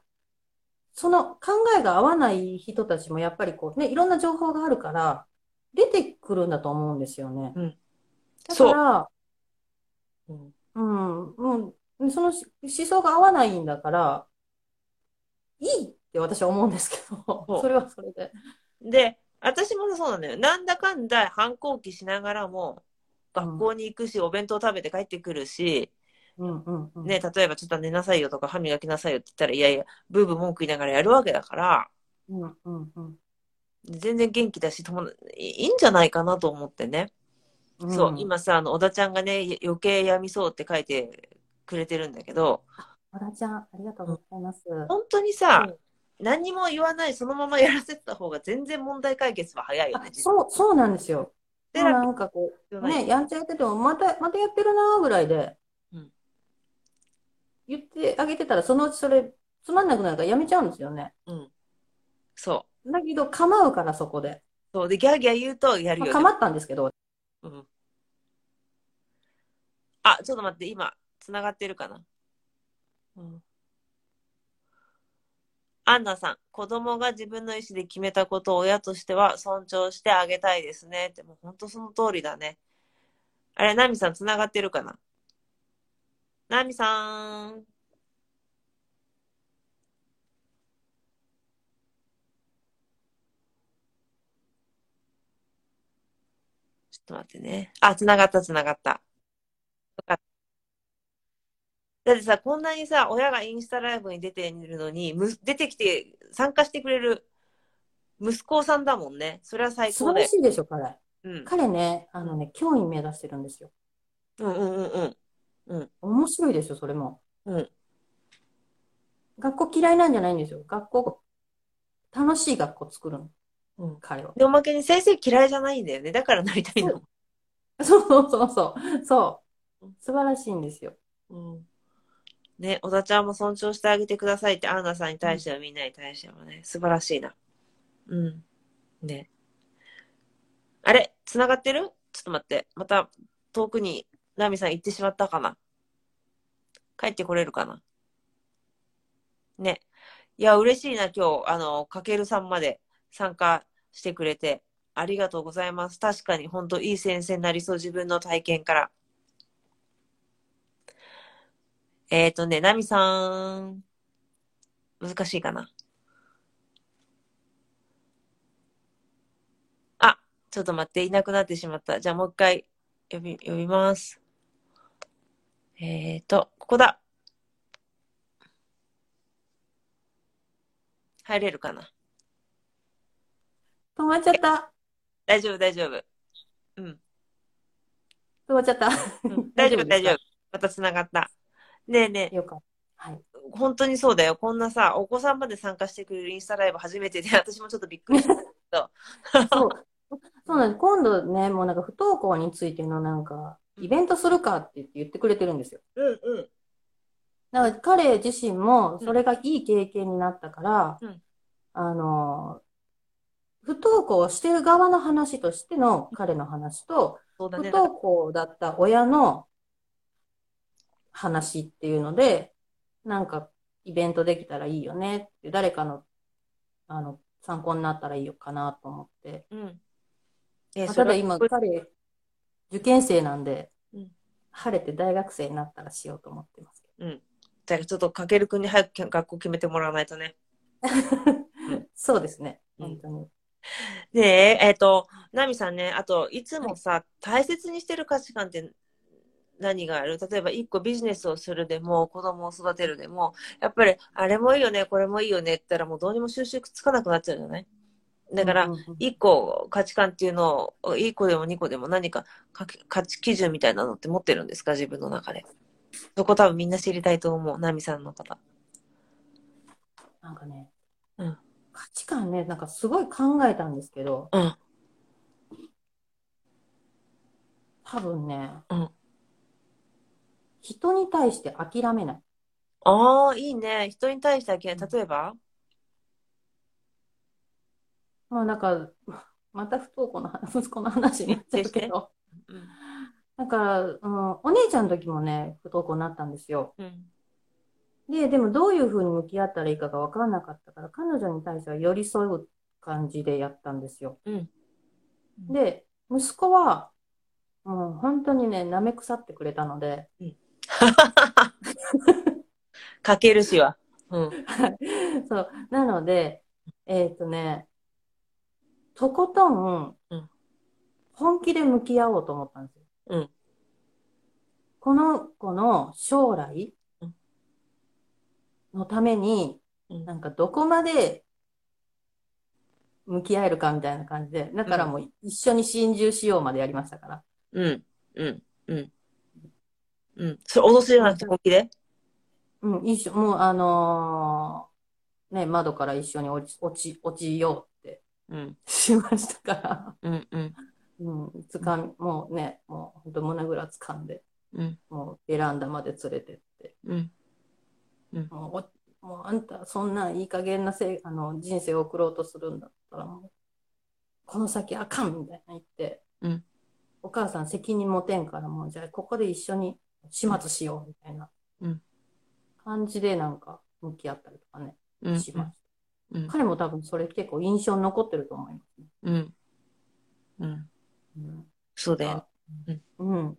その考えが合わない人たちもやっぱりこうね、いろんな情報があるから、出てくるんだと思うんですよね。うんだから、うん。うん、うん、そのし思想が合わないんだから、いいって私は思うんですけど、それはそれで。で、私もそうなのよ。なんだかんだ反抗期しながらも、学校に行くし、お弁当食べて帰ってくるし、うんうんうん。ね、例えばちょっと寝なさいよとか歯磨きなさいよって言ったら、いやいや、ブーブー文句言いながらやるわけだから、うんうんうん。全然元気だし、友達いいいんじゃないかなと思ってね。そう、ん。今さ、あの、小田ちゃんがね、余計やみそうって書いてくれてるんだけど、小田ちゃん、ありがとうございます。本当にさ、うん何にも言わない、そのままやらせてた方が全然問題解決は早いよあね。実そう、そうなんですよ。セラピーなんかこう、ね、やんちゃやってても、また、またやってるなーぐらいでうん、言ってあげてたら、そのうちそれ、つまんなくなるからやめちゃうんですよね。うん。そう。だけど、構うからそこで。そう。で、ギャーギャー言うとやるよね。まあ構ったんですけど、うん。あ、ちょっと待って、今、つながってるかな。うん。アンナさん、子供が自分の意思で決めたことを親としては尊重してあげたいですね。でも本当その通りだね。あれ、ナミさん繋がってるかな？ナミさん。ちょっと待ってね。あ、繋がった、繋がった。だってさ、こんなにさ、親がインスタライブに出てるのに、む出てきて参加してくれる息子さんだもんね。それは最高だよ。素晴らしいでしょ、彼。うん。彼ね、あのね、教員目指してるんですよ。うんうんうんうん。面白いですよ、それも。うん。学校嫌いなんじゃないんですよ。学校、楽しい学校作るの、うん彼は。で、おまけに先生嫌いじゃないんだよね。だからなりたいの。そう [LAUGHS] そうそうそう。そう。素晴らしいんですよ。うん。ね、小田ちゃんも尊重してあげてくださいって、アンナさんに対してはみんなに対してはね、素晴らしいな。うん。ね。あれ？繋がってる？ちょっと待って。また遠くにナミさん行ってしまったかな？帰ってこれるかな？ね。いや、嬉しいな、今日、あの、かけるさんまで参加してくれて、ありがとうございます。確かに、本当いい先生になりそう、自分の体験から。えっ、ー、とね、ナミさん、難しいかな。あ、ちょっと待って、いなくなってしまった。じゃあもう一回呼び、呼びます。えっ、ー、と、ここだ。入れるかな。止まっちゃった。大丈夫、大丈夫。うん。止まっちゃった。うん大丈夫、大丈夫で。また繋がった。ねえねえよかった。はい。本当にそうだよ。こんなさ、お子さんまで参加してくれるインスタライブ初めてで、[LAUGHS] 私もちょっとびっくりしたけど。そう。そうなんです。今度ね、もうなんか不登校についてのなんか、イベントするかって言ってくれてるんですよ。うんうん。だから彼自身もそれがいい経験になったから、うんあの、不登校してる側の話としての彼の話と、ね。登校だった親の話っていうので、なんかイベントできたらいいよねって、誰かの、あの、参考になったらいいよかなと思って。うん。えまあただ今、彼、受験生なんでうん、晴れて大学生になったらしようと思ってますけうん。じゃあちょっとかけるくんに早く学校決めてもらわないとね。ど。[LAUGHS] そうですね。うん本当に。で、えっ、と、ナミさんね、あと、いつもさ、大切にしてる価値観って何がある？例えば、一個ビジネスをするでも、子供を育てるでも、やっぱり、あれもいいよね、これもいいよねって言ったら、もうどうにも収集つかなくなっちゃうじゃない？だから一個価値観っていうのを、一個でも二個でも何かか価値基準みたいなのって持ってるんですか？自分の中で。そこ多分みんな知りたいと思う。ナミさんの方。なんかね、うん価値観ね、なんかすごい考えたんですけど、うん。多分ね、うん人に対して諦めない。ああ、いいね。人に対してはけ、例えば？まあなんか、また不登校の話息子の話になっちゃうけど、うん。だから、うん、お姉ちゃんの時もね、不登校になったんですよ。うん。で、でもどういうふうに向き合ったらいいかが分からなかったから、彼女に対しては寄り添う感じでやったんですよ。うん。で、息子は、もう本当にね、舐め腐ってくれたので、かけるしは。うん。[LAUGHS] そう。なので、えっとね、とことんうん、本気で向き合おうと思ったんですよ。うんこの子の将来うんのために、うんなんかどこまで向き合えるかみたいな感じで、だからもう一緒に心中しようまでやりましたから。うん。うん。うん。うん。それ、脅しじゃなくて本気で？うん、一緒、もうあのーね、窓から一緒に落ち、落ち、落ちようってうん。しましたから。うん。うん。うん、つかみ、もうね、もう本当胸ぐらつかんで、うん。もうベランダまで連れてって、うん。もう、おもうあんたそんないい加減なせい、あの、人生を送ろうとするんだったらもう、この先あかんみたいな言って、うんお母さん責任持てんからもう、じゃあここで一緒に始末しようみたいなうん感じでなんか向き合ったりとかね、うん。しました。うん。彼も多分それ結構印象に残ってると思いますね。うん。うん。うんそうだよね。うん。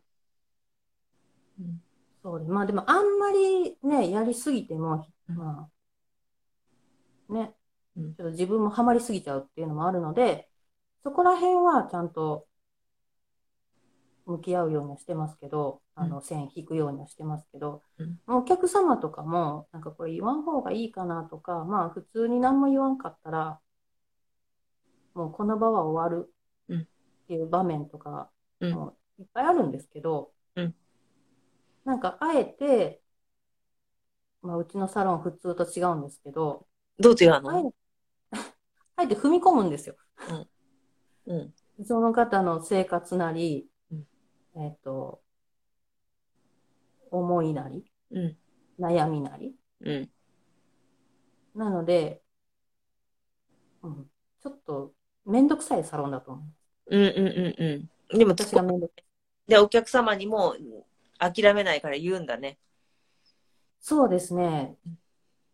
うん。そうで、まあでもあんまりね、やりすぎても、うんまあ、ね、うんちょっと自分もハマりすぎちゃうっていうのもあるので、そこら辺はちゃんと向き合うようにはしてますけど、あの、線引くようにはしてますけど、うん。お客様とかも、なんかこれ言わん方がいいかなとか、まあ普通に何も言わんかったら、もうこの場は終わるうん。っていう場面とか、うん。もういっぱいあるんですけど、うん。なんかあえて、まあうちのサロン普通と違うんですけど、どう違うの？あえて踏み込むんですよ。うん。その方の生活なり、うんえっ、と、思いなり、うん。悩みなり。うん。なので、うん、ちょっとめんどくさいサロンだと思う。うんうんうんうん。でも、私がめんどくで、お客様にも諦めないから言うんだね。そうですね。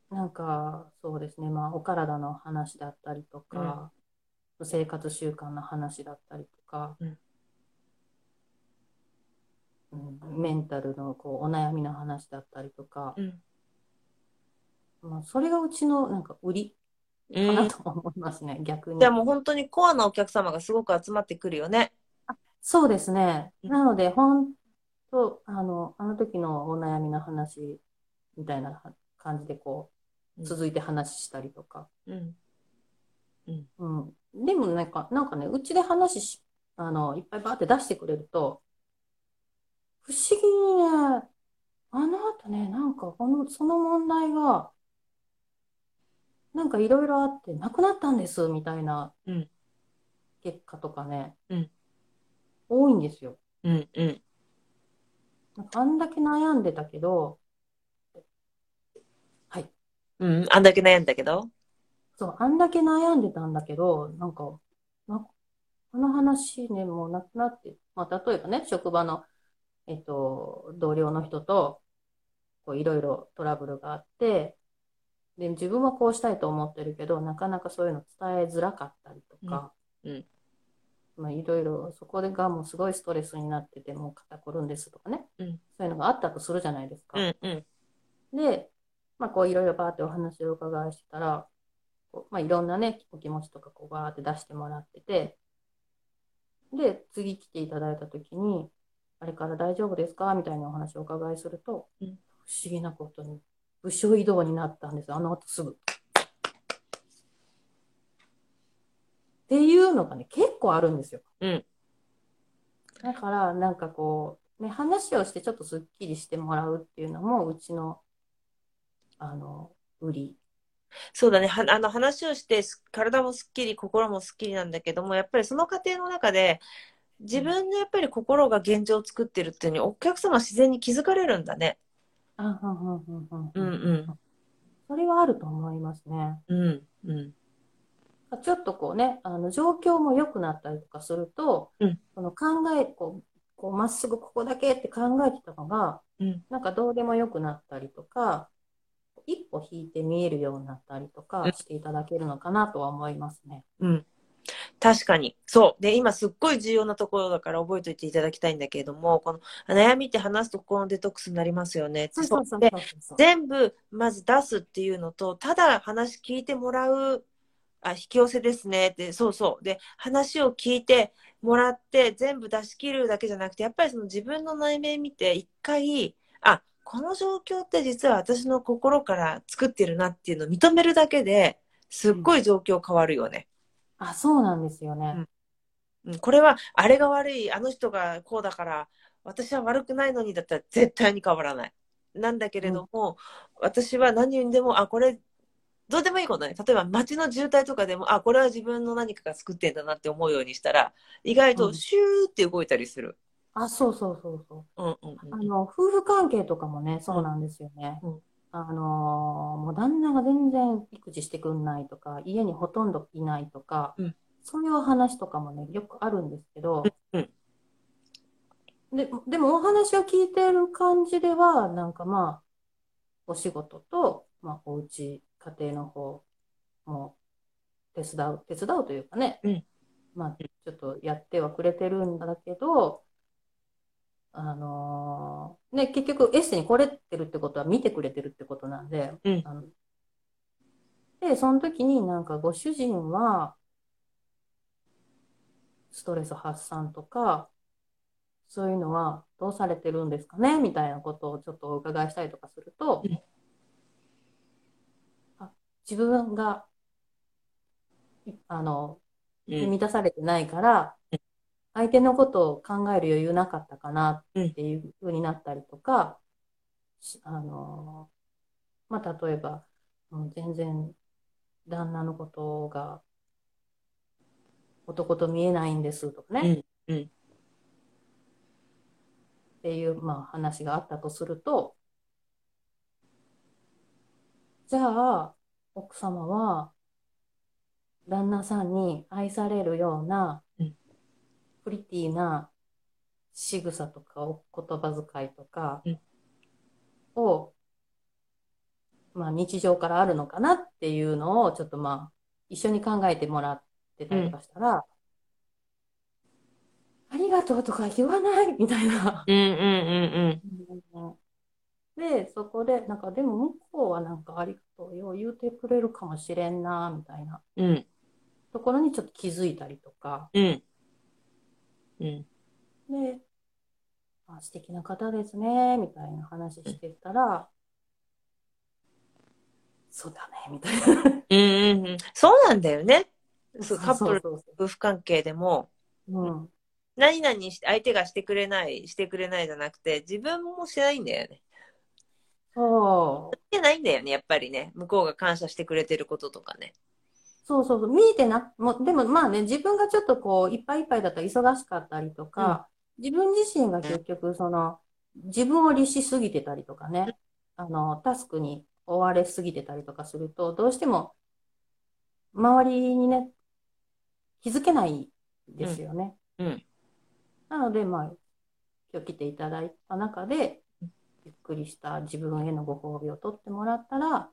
なんか、そうですね。まあ、お体の話だったりとか、生活習慣の話だったりとか、うんうんメンタルのこうお悩みの話だったりとか、うん。まあ、それがうちのなんか売りうかなんと思いますね、逆にじゃあ。もう本当にコアなお客様がすごく集まってくるよね。そうですね。うんなので、本当、あの、あの時のお悩みの話みたいな感じでこう、うん続いて話したりとか。うん。うん。でもなんか、なんかね、うちで話し、あの、いっぱいバーって出してくれると、不思議にね、あの後ね、なんかこの、その問題が、なんかいろいろあって、なくなったんです、みたいなうん結果とかね、うん多いんですよ。うん。うん。なんかあんだけ悩んでたけど、はい。うん。あんだけ悩んだけど？そう、あんだけ悩んでたんだけど、なんか、なこの話ね、もうなくなって、まあ、例えばね、職場の、えっと、同僚の人と、こう、いろいろトラブルがあって、で、自分はこうしたいと思ってるけど、なかなかそういうの伝えづらかったりとか、うんうんまあ、いろいろ、そこでがもうすごいストレスになってて、もう肩こるんですとかね、うんそういうのがあったとするじゃないですか。うんうん。で、まあ、こういろいろバーってお話をお伺いしてたら、こうまあ、いろんなね、お気持ちとかこうバーって出してもらってて、で、次来ていただいたときに、あれから大丈夫ですか？みたいなお話をお伺いすると、うん不思議なことに、部署移動になったんです、あの後すぐ。っていうのがね、結構あるんですよ。うんだから、なんかこう、ね、話をしてちょっとすっきりしてもらうっていうのも、うちの、あの、売り。そうだね。はあの話をして、す体もすっきり、心もすっきりなんだけども、やっぱりその過程の中で、自分のやっぱり心が現状を作ってるっていうのに、お客様は自然に気づかれるんだね。あ、うんうんうんうんうんうんそれはあると思いますね。うん。うん。ちょっとこうね、あの状況も良くなったりとかすると、うんこの考え、こう、こうまっすぐここだけって考えてたのが、うんなんかどうでも良くなったりとか、一歩引いて見えるようになったりとかうんしていただけるのかなとは思いますね。うん。確かに。そう。で、今すっごい重要なところだから覚えておいていただきたいんだけれども、この悩みって話すと心のデトックスになりますよね。そうそうそう。全部まず出すっていうのと、ただ話聞いてもらう、あ、引き寄せですねって、そうそう。で、話を聞いてもらって、全部出し切るだけじゃなくて、やっぱりその自分の内面見て、一回、あ、この状況って実は私の心から作ってるなっていうのを認めるだけで、すっごい状況変わるよね。あ、そうなんですよね。うん、これは、あれが悪い、あの人がこうだから、私は悪くないのにだったら絶対に変わらない。なんだけれども、私は何にでも、あ、これ、どうでもいいことね。例えば街の渋滞とかでも、あ、これは自分の何かが作ってんだなって思うようにしたら、意外うんとシューって動いたりする。あ、そうそうそうそう。うんうんうん。あの、夫婦関係とかもね、そうなんですよね。うんあのーもう旦那が全然育児してくんないとか、家にほとんどいないとか、うん。そういう話とかもね、よくあるんですけど、うんで、でもお話を聞いてる感じでは、なんかまあ、お仕事と、まあ、お家、家庭の方も手伝う、手伝うというかね、うん。まあ、ちょっとやってはくれてるんだけど、あのーね、結局エッセに来れてるってことは見てくれてるってことなんで、うん。あので、その時になんかご主人は、ストレス発散とか、そういうのはどうされてるんですかね？みたいなことをちょっとお伺いしたりとかすると、うん。あ自分が、いあの、うん。満たされてないから、相手のことを考える余裕なかったかなっていう風になったりとか、しあの、まあ、例えば、全然旦那のことが男と見えないんですとかね、うんうん。っていう、まあ、話があったとすると、じゃあ、奥様は、旦那さんに愛されるようなうん、プリティな仕草とかお言葉遣いとかうん。を、まあ、日常からあるのかなっていうのを、ちょっとまあ、一緒に考えてもらってたりとかしたら、ありがとうとか言わないみたいな。うんうんうんで、そこで、なんか、でも向こうはなんかありがとうよ、言うてくれるかもしれんな、みたいなうんうん。ところにちょっと気づいたりとか、うんうん。で、あ、素敵な方ですね、みたいな話してたら、そうだね、みたいな。うんうんうん。そうなんだよね。そうカップルそう。そう夫婦関係でも。そううん。何々して相手がしてくれないしてくれないじゃなくて自分もしてないんだよね。そう。してないんだよねやっぱりね。向こうが感謝してくれてることとかねそうそうそう、見えてな、もう、でもまあね、自分がちょっとこう、いっぱいいっぱいだったら忙しかったりとか、自分自身が結局、その、自分を律しすぎてたりとかね、あの、タスクに追われすぎてたりとかすると、どうしても、周りにね、気づけないですよね。うん。なので、まあ、今日来ていただいた中で、ゆっくりした自分へのご褒美を取ってもらったら、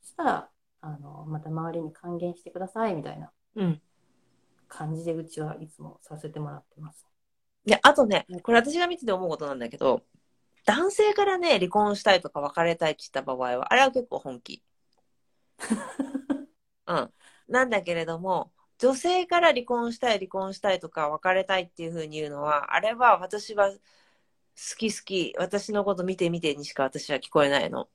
そしたら、あの、また周りに還元してくださいみたいなうん感じでうちはいつもさせてもらってます。であとねこれ私が見てて思うことなんだけど男性からね離婚したいとか別れたいって言った場合はあれは結構本気 [LAUGHS] うんなんだけれども女性から離婚したい離婚したいとか別れたいっていうふうに言うのはあれは私は好き好き私のこと見て見てにしか私は聞こえないの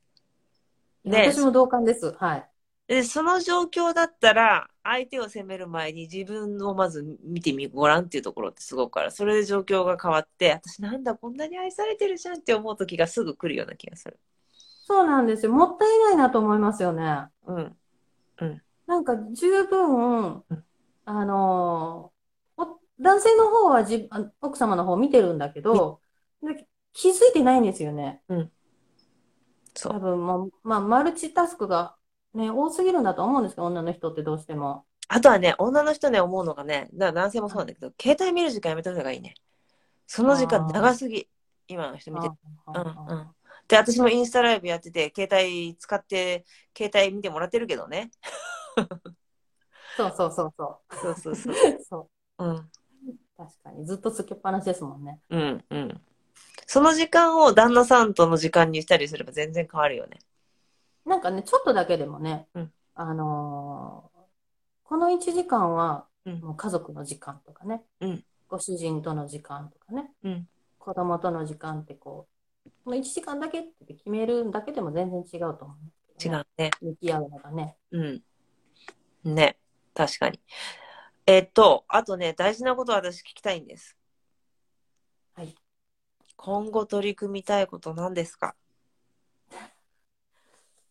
で私も同感です。はい。でその状況だったら相手を責める前に自分をまず見てみごらんっていうところってすごくある。それで状況が変わって私なんだこんなに愛されてるじゃんって思う時がすぐ来るような気がする。そうなんですよ。もったいないなと思いますよね。うん。なんか十分うん、あのお男性の方はじあ奥様の方見てるんだけど、で気づいてないんですよね。そう。多分もう、まあ、マルチタスクがね、多すぎるんだと思うんですけど、女の人ってどうしても。あとはね女の人ね思うのがねだから男性もそうなんだけど携帯見る時間やめた方がいいねその時間長すぎ今の人見てあうんうんで私もインスタライブやってて携帯使って携帯見てもらってるけどねそうそうそうそそうそうそうう。そう。うん確かに。ずっとつけっぱなしですもんね。うんうん。その時間を旦那さんとの時間にしたりすれば全然変わるよね。なんかね、ちょっとだけでもね、うんあのーこの1時間はうんもう家族の時間とかね、うんご主人との時間とかね、うん子供との時間ってこう、この1時間だけって決めるだけでも全然違うと思うんですけどね、違うね。向き合うのがね。うん。ね。確かに。えっと、あとね、大事なこと私聞きたいんです。はい。今後取り組みたいこと何ですか？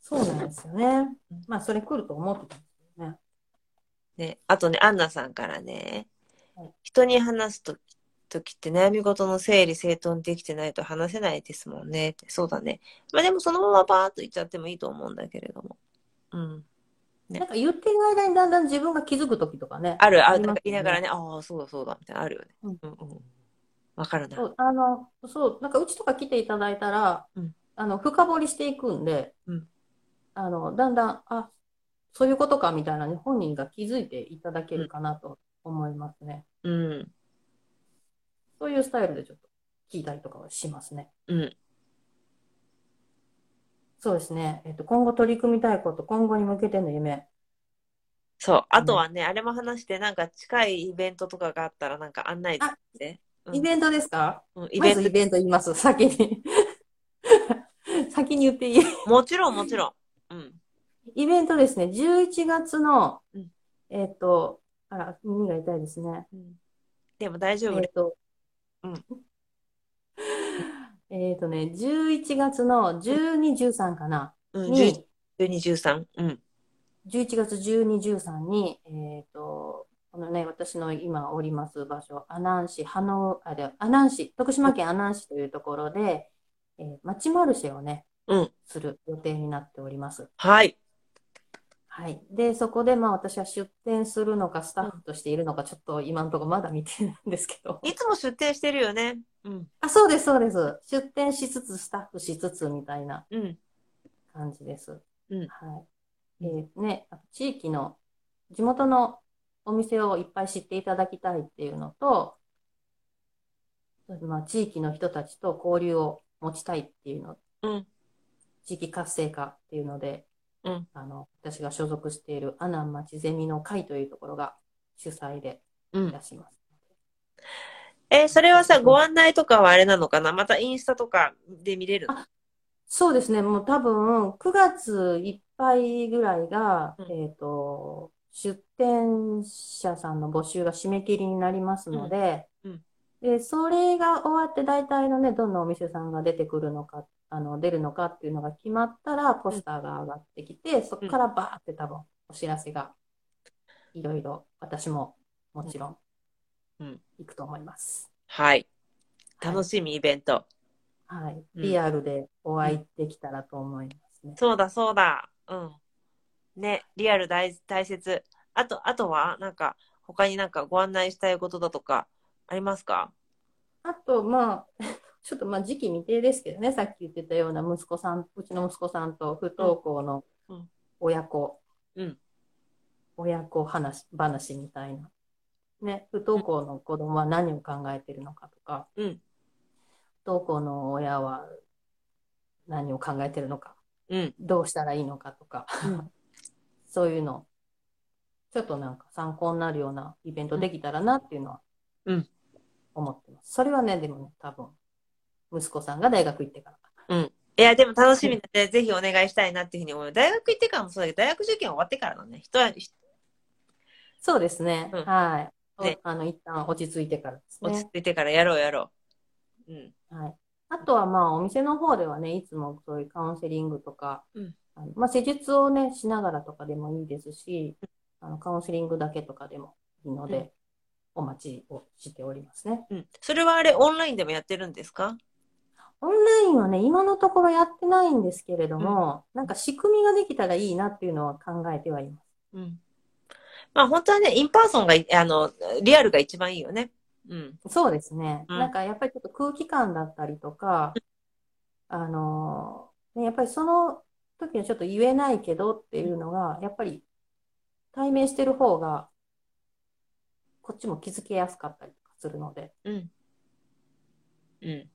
そうなんですよねうん。まあ、それ来ると思ってたんですよね。ね。あとね、アンナさんからねはい、人に話すと時って悩み事の整理整頓できてないと話せないですもんねって。そうだね。まあでもそのままバーっと言っちゃってもいいと思うんだけれども。うん。ねなんか言ってる間にだんだん自分が気づく時とかね。ある、ある、りますよね言いながらね、ああ、そうだそうだ、みたいな、あるよね。うんうんうん。わかるなそ。う、あの、そう、なんかうちとか来ていただいたら、うんあの、深掘りしていくんで、うんあの、だんだん、あ、そういうことかみたいなね、本人が気づいていただけるかなと思いますね。うん。そういうスタイルでちょっと聞いたりとかはしますね。うん。そうですね。えっと、今後取り組みたいこと、今後に向けての夢。そう。あとはね、あれも話して、なんか近いイベントとかがあったら、なんか案内して。うんイベントですか？うんイベントまずイ。ベント言います、先に。[LAUGHS] 先に言っていい？もちろん、もちろん。うん。イベントですね、11月のうん、えっと、あら、耳が痛いですね。うんでも大丈夫えっ。とうん、[LAUGHS] えっとね、11月の12、13かな、うん、に、12、13。うん。11月12、13に、えっと、このね、私の今おります場所、阿南市、葉の、あ、で、阿南市、徳島県阿南市というところで、えー、町マルシェをね、うん。する予定になっております。はい。はい。で、そこで、まあ私は出店するのか、スタッフとしているのか、ちょっと今のところまだ見てないんですけど。いつも出店してるよね。うん。あ、そうです、そうです。出店しつつ、スタッフしつつみたいなうん。感じです。うんはい。えーね、地域の、地元のお店をいっぱい知っていただきたいっていうのと、まあ、地域の人たちと交流を持ちたいっていうの、うん。地域活性化っていうので、うん。あの、私が所属している阿南町ゼミの会というところが主催でうんいら。します。え、それはさ、ご案内とかはあれなのかな？またインスタとかで見れるの？そうですね、もう多分9月いっぱいぐらいが、うんえっと、出店者さんの募集が締め切りになりますので、うんうんで、それが終わって大体のね、どんなお店さんが出てくるのか、あの、出るのかっていうのが決まったら、ポスターが上がってきて、そこからバーって多分お知らせがいろいろ、私ももちろんうん。行くと思います。はい。はい楽しみイベント。はい。うんリアルでお会いできたらと思いますね。そうだ、そうだ。うん。ね、リアル大大切。あと、あとは、なんか、他になんかご案内したいことだとか、ありますか？あと、まあ、ちょっとまあ時期未定ですけどね、さっき言ってたような息子さん、うちの息子さんと不登校のうん親子、うん。親子話、話みたいな。ね、不登校の子供は何を考えてるのかとか、うん。不登校の親は何を考えてるのか、うん。どうしたらいいのかとか、うん [LAUGHS] そういうの、ちょっとなんか参考になるようなイベントできたらなっていうのはうん。思ってます。それはね、でもね、多分、息子さんが大学行ってから。うん。いや、でも楽しみなので、ぜひお願いしたいなっていうふうに思う。大学行ってからもそうだけど、大学受験終わってからのね、人は、そうですね。うんはい。おねあの、一旦落ち着いてからですね。落ち着いてからやろうやろう。うん。はい。あとはまあ、お店の方ではね、いつもそういうカウンセリングとか、うんあのまあ、施術をね、しながらとかでもいいですし、あの、カウンセリングだけとかでもいいので、うんお待ちをしておりますね。うん。それはあれ、オンラインでもやってるんですか？オンラインはね、今のところやってないんですけれども、なんか仕組みができたらいいなっていうのは考えてはいます。うん。まあ本当はね、 in person がい、あの、リアルが一番いいよね。うん。そうですね。うんなんかやっぱりちょっと空気感だったりとか、あのーね、やっぱりその時はちょっと言えないけどっていうのが、やっぱり対面してる方が、こっちも気づけやすかったりとかするので。うん。うん。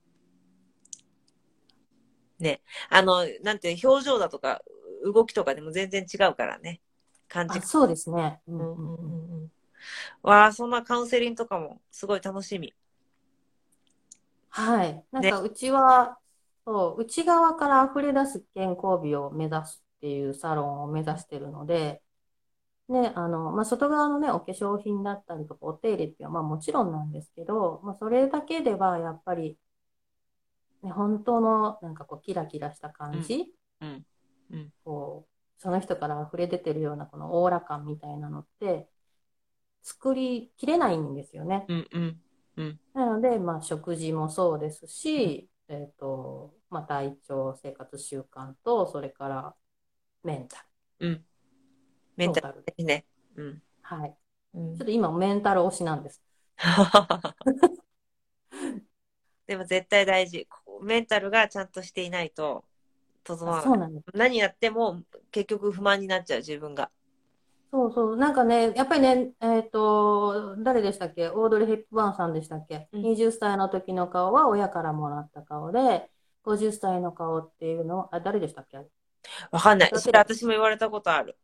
ね。あの、なんて、表情だとか、動きとかでも全然違うからね。感じあ、。そうですね。ううんんうんうんうん。わあ、そんなカウンセリングとかもすごい楽しみ。はい。なんかうちは、そう、内側から溢れ出す健康美を目指すっていうサロンを目指してるので、ね、あの、まあ、外側のね、お化粧品だったりとか、お手入れっていうのは、まあ、もちろんなんですけど、まあ、それだけでは、やっぱり、ね、本当の、なんかこう、キラキラした感じ、うん。うん。こう、その人から溢れ出てるような、このオーラ感みたいなのって、作りきれないんですよね。うん。うん。うん。なので、まあ、食事もそうですし、えっと、まあ、体調、生活習慣と、それからメンタうん。メル、ンタルで。ルね。うん。はい。うんちょっと今、メンタル推しなんです。[LAUGHS] でも絶対大事。メンタルがちゃんとしていないと整わない。そうなんです。何やっても結局不満になっちゃう自分が。そうそう。なんかね、やっぱりね、えっと、誰でしたっけ？オードリー・ヘップバーンさんでしたっけ？うん ?20 歳の時の顔は親からもらった顔で、50歳の顔っていうのは、あ、誰でしたっけ？わかんない。だってそれ私も言われたことある。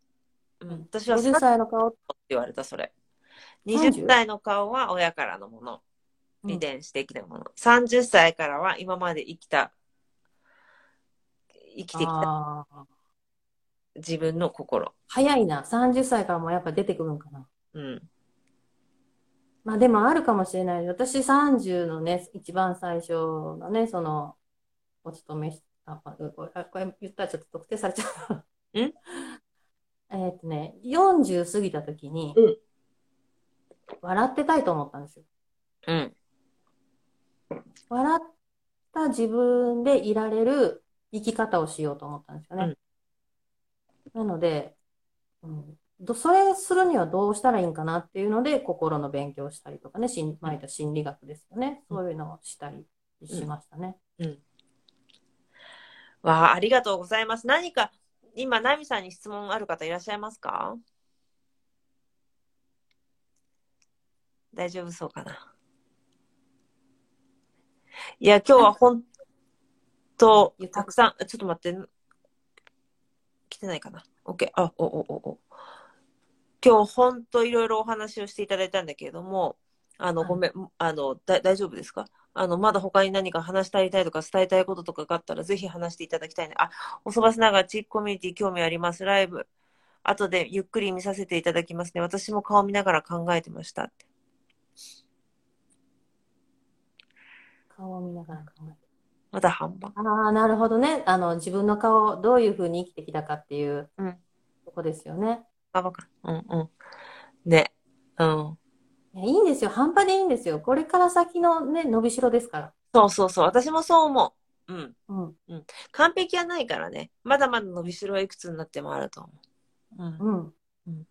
うん、私は50さっ歳の顔、って言われた、それ。30 20代の顔は親からのもの。遺伝子的なもの。30歳からは今まで生きた、生きてきた。自分の心。早いな。30歳からもやっぱ出てくるんかな。うん。まあでもあるかもしれない。私30のね、一番最初のね、その、お勤めし、あ、これ、これこれ言ったらちょっと特定されちゃう。ん？[LAUGHS] えっとね、40過ぎた時にうん、笑ってたいと思ったんですよ。うん。笑った自分でいられる生き方をしようと思ったんですよね。なので、うん、どそれするにはどうしたらいいんかなっていうので、心の勉強をしたりとかね、心、まあ言ったら心理学ですよね。そういうのをしたりしましたね。うん。わあ、ありがとうございます。何か、今、ナミさんに質問ある方いらっしゃいますか？大丈夫そうかな。いや、今日は本当、たくさん、ちょっと待って。来てないかな。OK。あ、お、お、お、お。今日本当いろいろお話をしていただいたんだけれども、あの、はいごめん、あの、だ、大丈夫ですか？あの、まだ他に何か話したいたいとか伝えたいこととかがあったら、ぜひ話していただきたいね。あ、おそばすながらチークコミュニティ興味あります。ライブ。後でゆっくり見させていただきますね。私も顔見ながら考えてました。顔を見ながら考えて。まだ半分。ああ、なるほどね。あの、自分の顔、どういうふうに生きてきたかっていううん。とこですよね。あ、わかる。うんうん。ね。うん。いや、いいんですよ。半端でいいんですよ。これから先のね、伸びしろですから。そうそうそう。私もそう思う。うん。うん。完璧はないからね。まだまだ伸びしろはいくつになってもあると思う。うん。うん。うん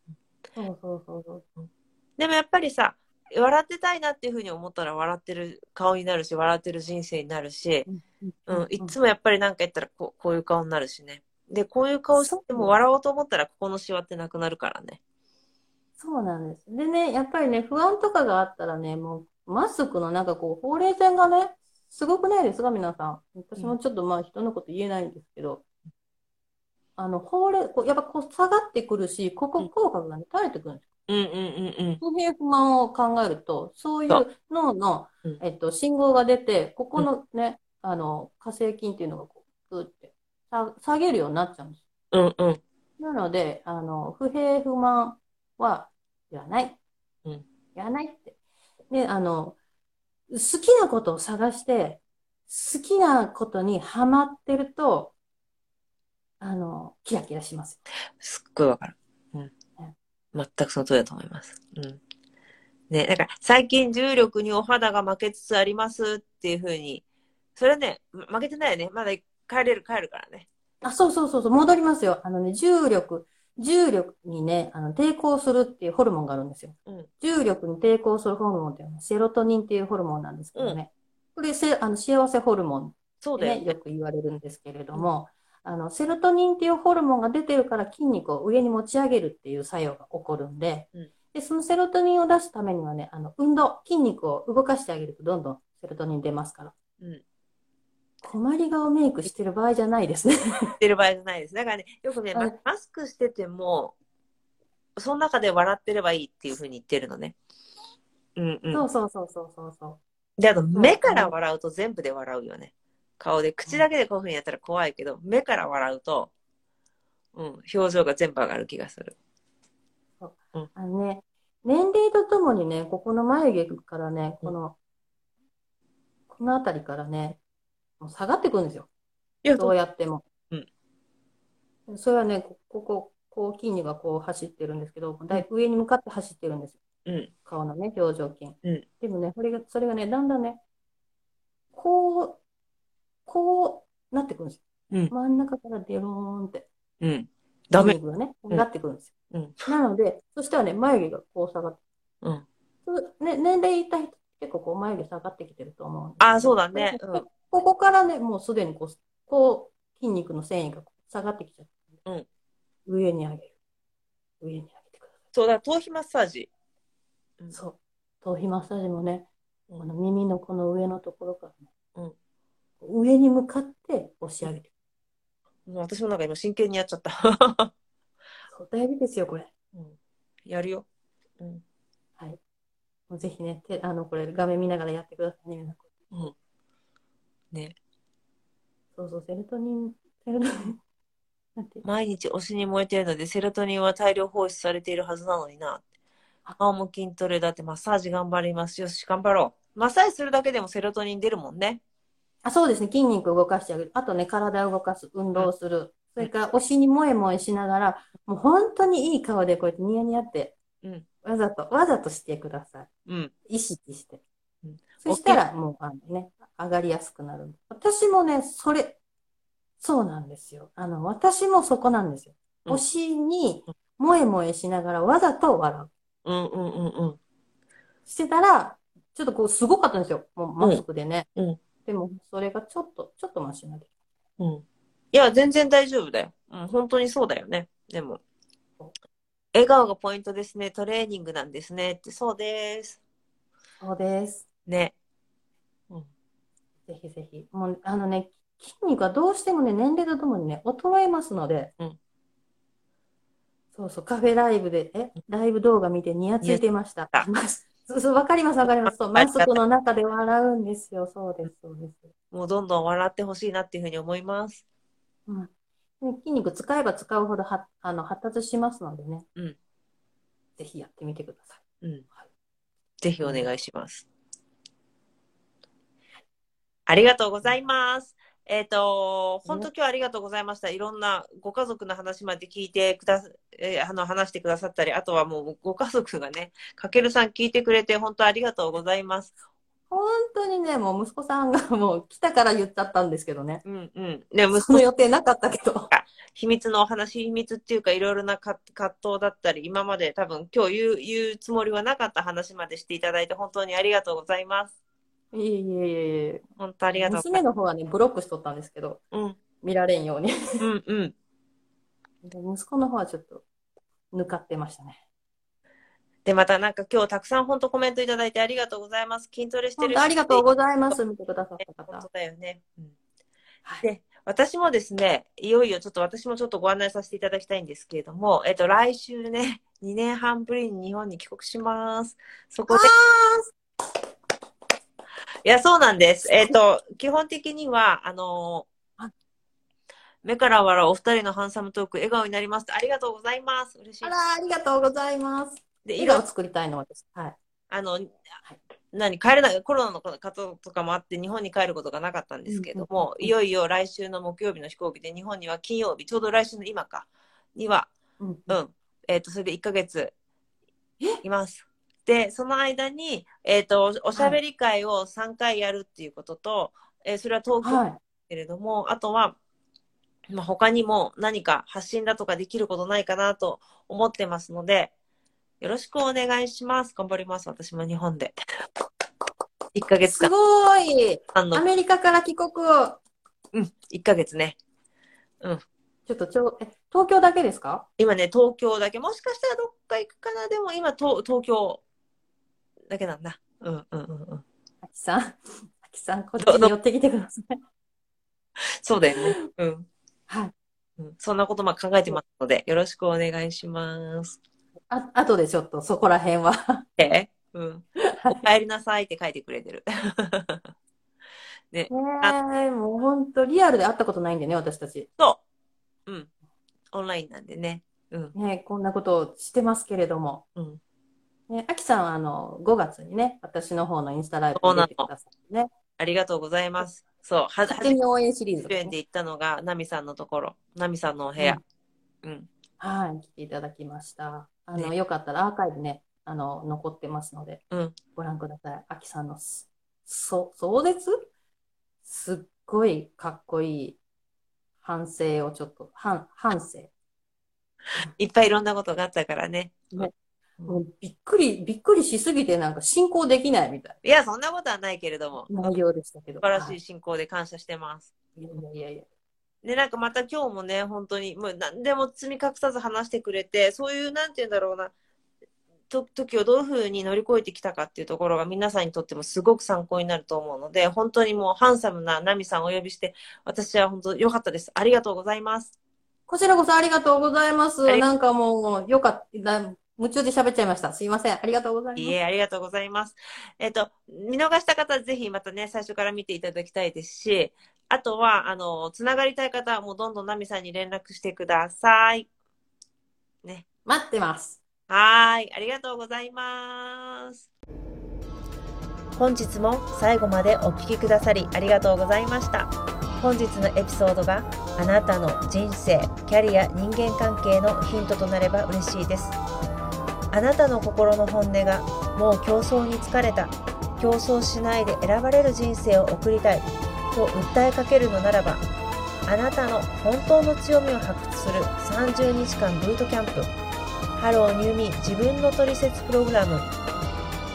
そうそうそうそう。でもやっぱりさ、笑ってたいなっていうふうに思ったら笑ってる顔になるし、笑ってる人生になるし、うん、いつもやっぱりなんか言ったらこうこういう顔になるしね。で、こういう顔しても笑おうと思ったらここのシワってなくなるからね。そうなんです。でね、やっぱりね、不安とかがあったらね、もう、マスクのなんかこう、ほうれい線がね、すごくないですか、皆さん。私もちょっとまあ、人のこと言えないんですけど、あの、ほうれやっぱこう、下がってくるし、ここ口角がね、垂れてくるんですよ。うんうんうんうん。不平不満を考えると、そういそう脳のうん、えっと、信号が出て、ここのね、あの、火星筋っていうのがこう、グーって下下げるようになっちゃうんです。うんうん。なので、あの、不平不満は、いらない。うんいらないって。で、あの、好きなことを探して、好きなことにハマってると、あの、キラキラします。すっごいわかる。うん。全くその通りだと思います。うん。ね、だから最近重力にお肌が負けつつありますっていうふうに、それね、ま負けてないよね。まだ帰れる帰るからね。あ、そうそうそうそう、戻りますよ。あのね、重力、重力にね、あの、抵抗するっていうホルモンがあるんですよ。うん。重力に抵抗するホルモンっていうのは、セロトニンっていうホルモンなんですけどね。これせ、あの、幸せホルモンでね、そうだよね。よく言われるんですけれども、あの、セロトニンっていうホルモンが出てるから筋肉を上に持ち上げるっていう作用が起こるんで、うんで、そのセロトニンを出すためにはね、あの、運動、筋肉を動かしてあげるとどんどんセロトニン出ますから。うん。困り顔メイクしてる場合じゃないですね。言ってる場合じゃないです。だからね、よくね、まはいマスクしてても、その中で笑ってればいいっていうふうに言ってるのね。うんうん。そうそうそうそうそうそう。で、あと、目から笑うと全部で笑うよね。顔で、口だけでこういうふうにやったら怖いけど、目から笑うと、うん、表情が全部上がる気がする。あのね、年齢とともにね、ここの眉毛からね、この、この辺りからね、もう下がってくるんですよ。どうやっても。うんそれはね、ここ、ここう筋肉がこう走ってるんですけど、だい上に向かって走ってるんですよ。うん、顔のね、表情筋。うんでもね、これが、それがね、だんだんね、こう、こうなってくるんですよ。うん真ん中からデローンって。うん。ダメ。筋肉がね、うんなってくるんですよ。うん、なので、そしたらね、眉毛がこう下がって、うん。ね、年齢いった人結構こう眉毛下がってきてると思うあ、そうだね。うん。ここからね、もうすでにこう、こう、筋肉の繊維が下がってきちゃって、うん上に上げる。上に上げてくださそうだ、頭皮マッサージ。うんい。そう。頭皮マッサージもね、うんこの耳のこの上のところからね、うん上に向かって押し上げて。もう私もなんか今真剣にやっちゃった。そう、大事ですよ、これ。うん、やるよ。うん。はい。ぜひね、てあの、これ画面見ながらやってくださいね、皆さん。うん。ね。そうそう、セロトニン、セロトニン、[LAUGHS] 毎日推しに燃えているので、セロトニンは大量放出されているはずなのにな。あ、もう筋トレだってマッサージ頑張ります。よし、頑張ろう。マッサージするだけでもセロトニン出るもんね。あ、そうですね、筋肉を動かしてあげる。あとね、体を動かす、運動をする。それから、推しに萌え萌えしながら、もう本当にいい顔でこうやってニヤニヤって、うん。わざと、わざとしてください。うん。意識してうん。そしたら、もう、あのね、上がりやすくなる。私もね、それ、そうなんですよ。あの、私もそこなんですよ。うん推しに、萌え萌えしながら、わざと笑う。うんうんうんうん。してたら、ちょっとこう、すごかったんですよ。もう、マスクでね。うんでも、それがちょっと、ちょっとマシになってきうん。いや、全然大丈夫だよ。うん、本当にそうだよね。でも。笑顔がポイントですね。トレーニングなんですね。って、そうです。た。そうです。ね。うん。ぜひぜひ。もう、あのね、筋肉はどうしてもね、年齢とともにね、衰えますので、うんそうそう、カフェライブで、え、ライブ動画見てニヤついてました。あそうそう、わかります、わかります。そう、あマスクの中で笑うんですよ。そうです、そうです。もうどんどん笑ってほしいなっていうふうに思います。うん。で筋肉使えば使うほどは、あの、発達しますのでね。うんぜひやってみてください。うん。ぜひお願いします。ありがとうございます。えっ、と、本当今日はありがとうございました。いろんなご家族の話まで聞いてくださ、えーあの、話してくださったり、あとはもうご家族がね、かけるさん聞いてくれて本当ありがとうございます。本当にね、もう息子さんがもう来たから言っちゃったんですけどね。うんうん。ね、息子その予定なかったけど。秘密のお話、秘密っていうかいろいろなか葛藤だったり、今まで多分今日言う、言うつもりはなかった話までしていただいて本当にありがとうございます。いえいえいえいえ。本当ありがとう。娘の方はね、ブロックしとったんですけど、うん、見られんように。うん、うん。[LAUGHS] で息子の方はちょっと、抜かってましたね。で、またなんか今日たくさん本当コメントいただいてありがとうございます。筋トレしてるありがとうございます。見てくださった方本当。だよね。うんはいで、私もですね、いよいよちょっと私もちょっとご案内させていただきたいんですけれども、えっと、来週ね、2年半ぶりに日本に帰国します。そこで、いや、そうなんです。えっと、基本的には、あのはい目から笑うお二人のハンサムトーク、笑顔になります。ありがとうございます。嬉しいあ。ら、ありがとうございます。で、笑顔作りたいの、私。はい。あの、何、帰れない、コロナの方とかもあって、日本に帰ることがなかったんですけども、いよいよ来週の木曜日の飛行機で、日本には金曜日、ちょうど来週の今か、には、うんうん、えっ、と、それで1ヶ月います。で、その間に、えっ、と、おしゃべり会を3回やるっていうことと、えーそれは東京はい。けれども、あとは、まあ、他にも何か発信だとかできることないかなと思ってますので、よろしくお願いします。頑張ります。私も日本で。[LAUGHS] 1ヶ月す間ごい。あのア、メリカから帰国を、うん、1ヶ月ね。ちょっとちょ、え、東京だけですか？今ね、東京だけ、もしかしたらどっか行くかな。でも今、東東京だけなんだ。うんうんうんうん。あきさん。[LAUGHS] あきさん、こっちに寄ってきてください。そうだよね。うん。はい。うん、そんなことも考えてますので、よろしくお願いします。あ、後でちょっとそこら辺は。え？うん。お帰りなさいって書いてくれてる。[LAUGHS] ね。ねえ、もう本当リアルで会ったことないんでね、私たち。そう。うん。オンラインなんでね。うん。ね、こんなことをしてますけれども。うん。ね、あきさんはあの、5月にね、私の方のインスタライブに出てくださってね。ありがとうございます。そう。は、勝手に応援シリーズね。て行ったのが、ナミさんのところ。ナミさんのお部屋。うん。はい、来ていただきました。あの、ねよかったらアーカイブね、あの、残ってますので、うん。ご覧ください。あきさんのす、そ、壮絶？すっごいかっこいい反省をちょっと、反、反省。[LAUGHS] いっぱいいろんなことがあったからね。ねうんもうびっくり、びっくりしすぎてなんか進行できないみたいいや、そんなことはないけれども。な内容でしたけど。素晴らしはい進行で感謝してます。い。いやいやいやいや。で、なんかまた今日もね、本当に、もう何でも積み隠さず話してくれて、そういう、なんて言うんだろうな、と時をどういうふうに乗り越えてきたかっていうところが皆さんにとってもすごく参考になると思うので、本当にもうハンサムなナミさんをお呼びして、私は本当良かったです。ありがとうございます。こちらこそありがとうございます。なんかもう、よかった。夢中で喋っちゃいました。すいません。ありがとうございます。いえ、ありがとうございます。えっと、見逃した方はぜひまたね、最初から見ていただきたいですし、あとは、あの、つながりたい方はもうどんどんナミさんに連絡してください。ね。待ってます。はーい。ありがとうございます。本日も最後までお聞きくださりありがとうございました。本日のエピソードがあなたの人生、キャリア、人間関係のヒントとなれば嬉しいです。あなたの心の本音がもう競争に疲れた、競争しないで選ばれる人生を送りたい。と訴えかけるのならば、あなたの本当の強みを発掘する30日間ブートキャンプ、 Hello New Me 自分のトリセツプログラム、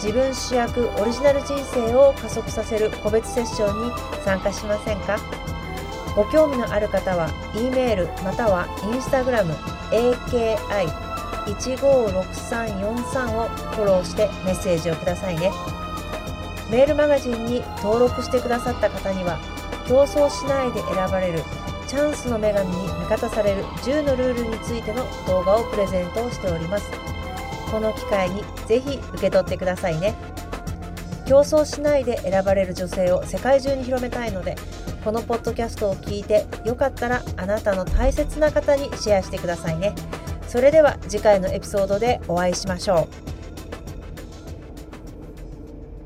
自分主役オリジナル人生を加速させる個別セッションに参加しませんか？ご興味のある方は、E メールまたは Instagram aki156343 をフォローしてメッセージをくださいね。メールマガジンに登録してくださった方には、競争しないで選ばれるチャンスの女神に味方される10のルールについての動画をプレゼントをしております。この機会にぜひ受け取ってくださいね。競争しないで選ばれる女性を世界中に広めたいので、このポッドキャストを聞いてよかったらあなたの大切な方にシェアしてくださいね。それでは次回のエピソードでお会いしましょう。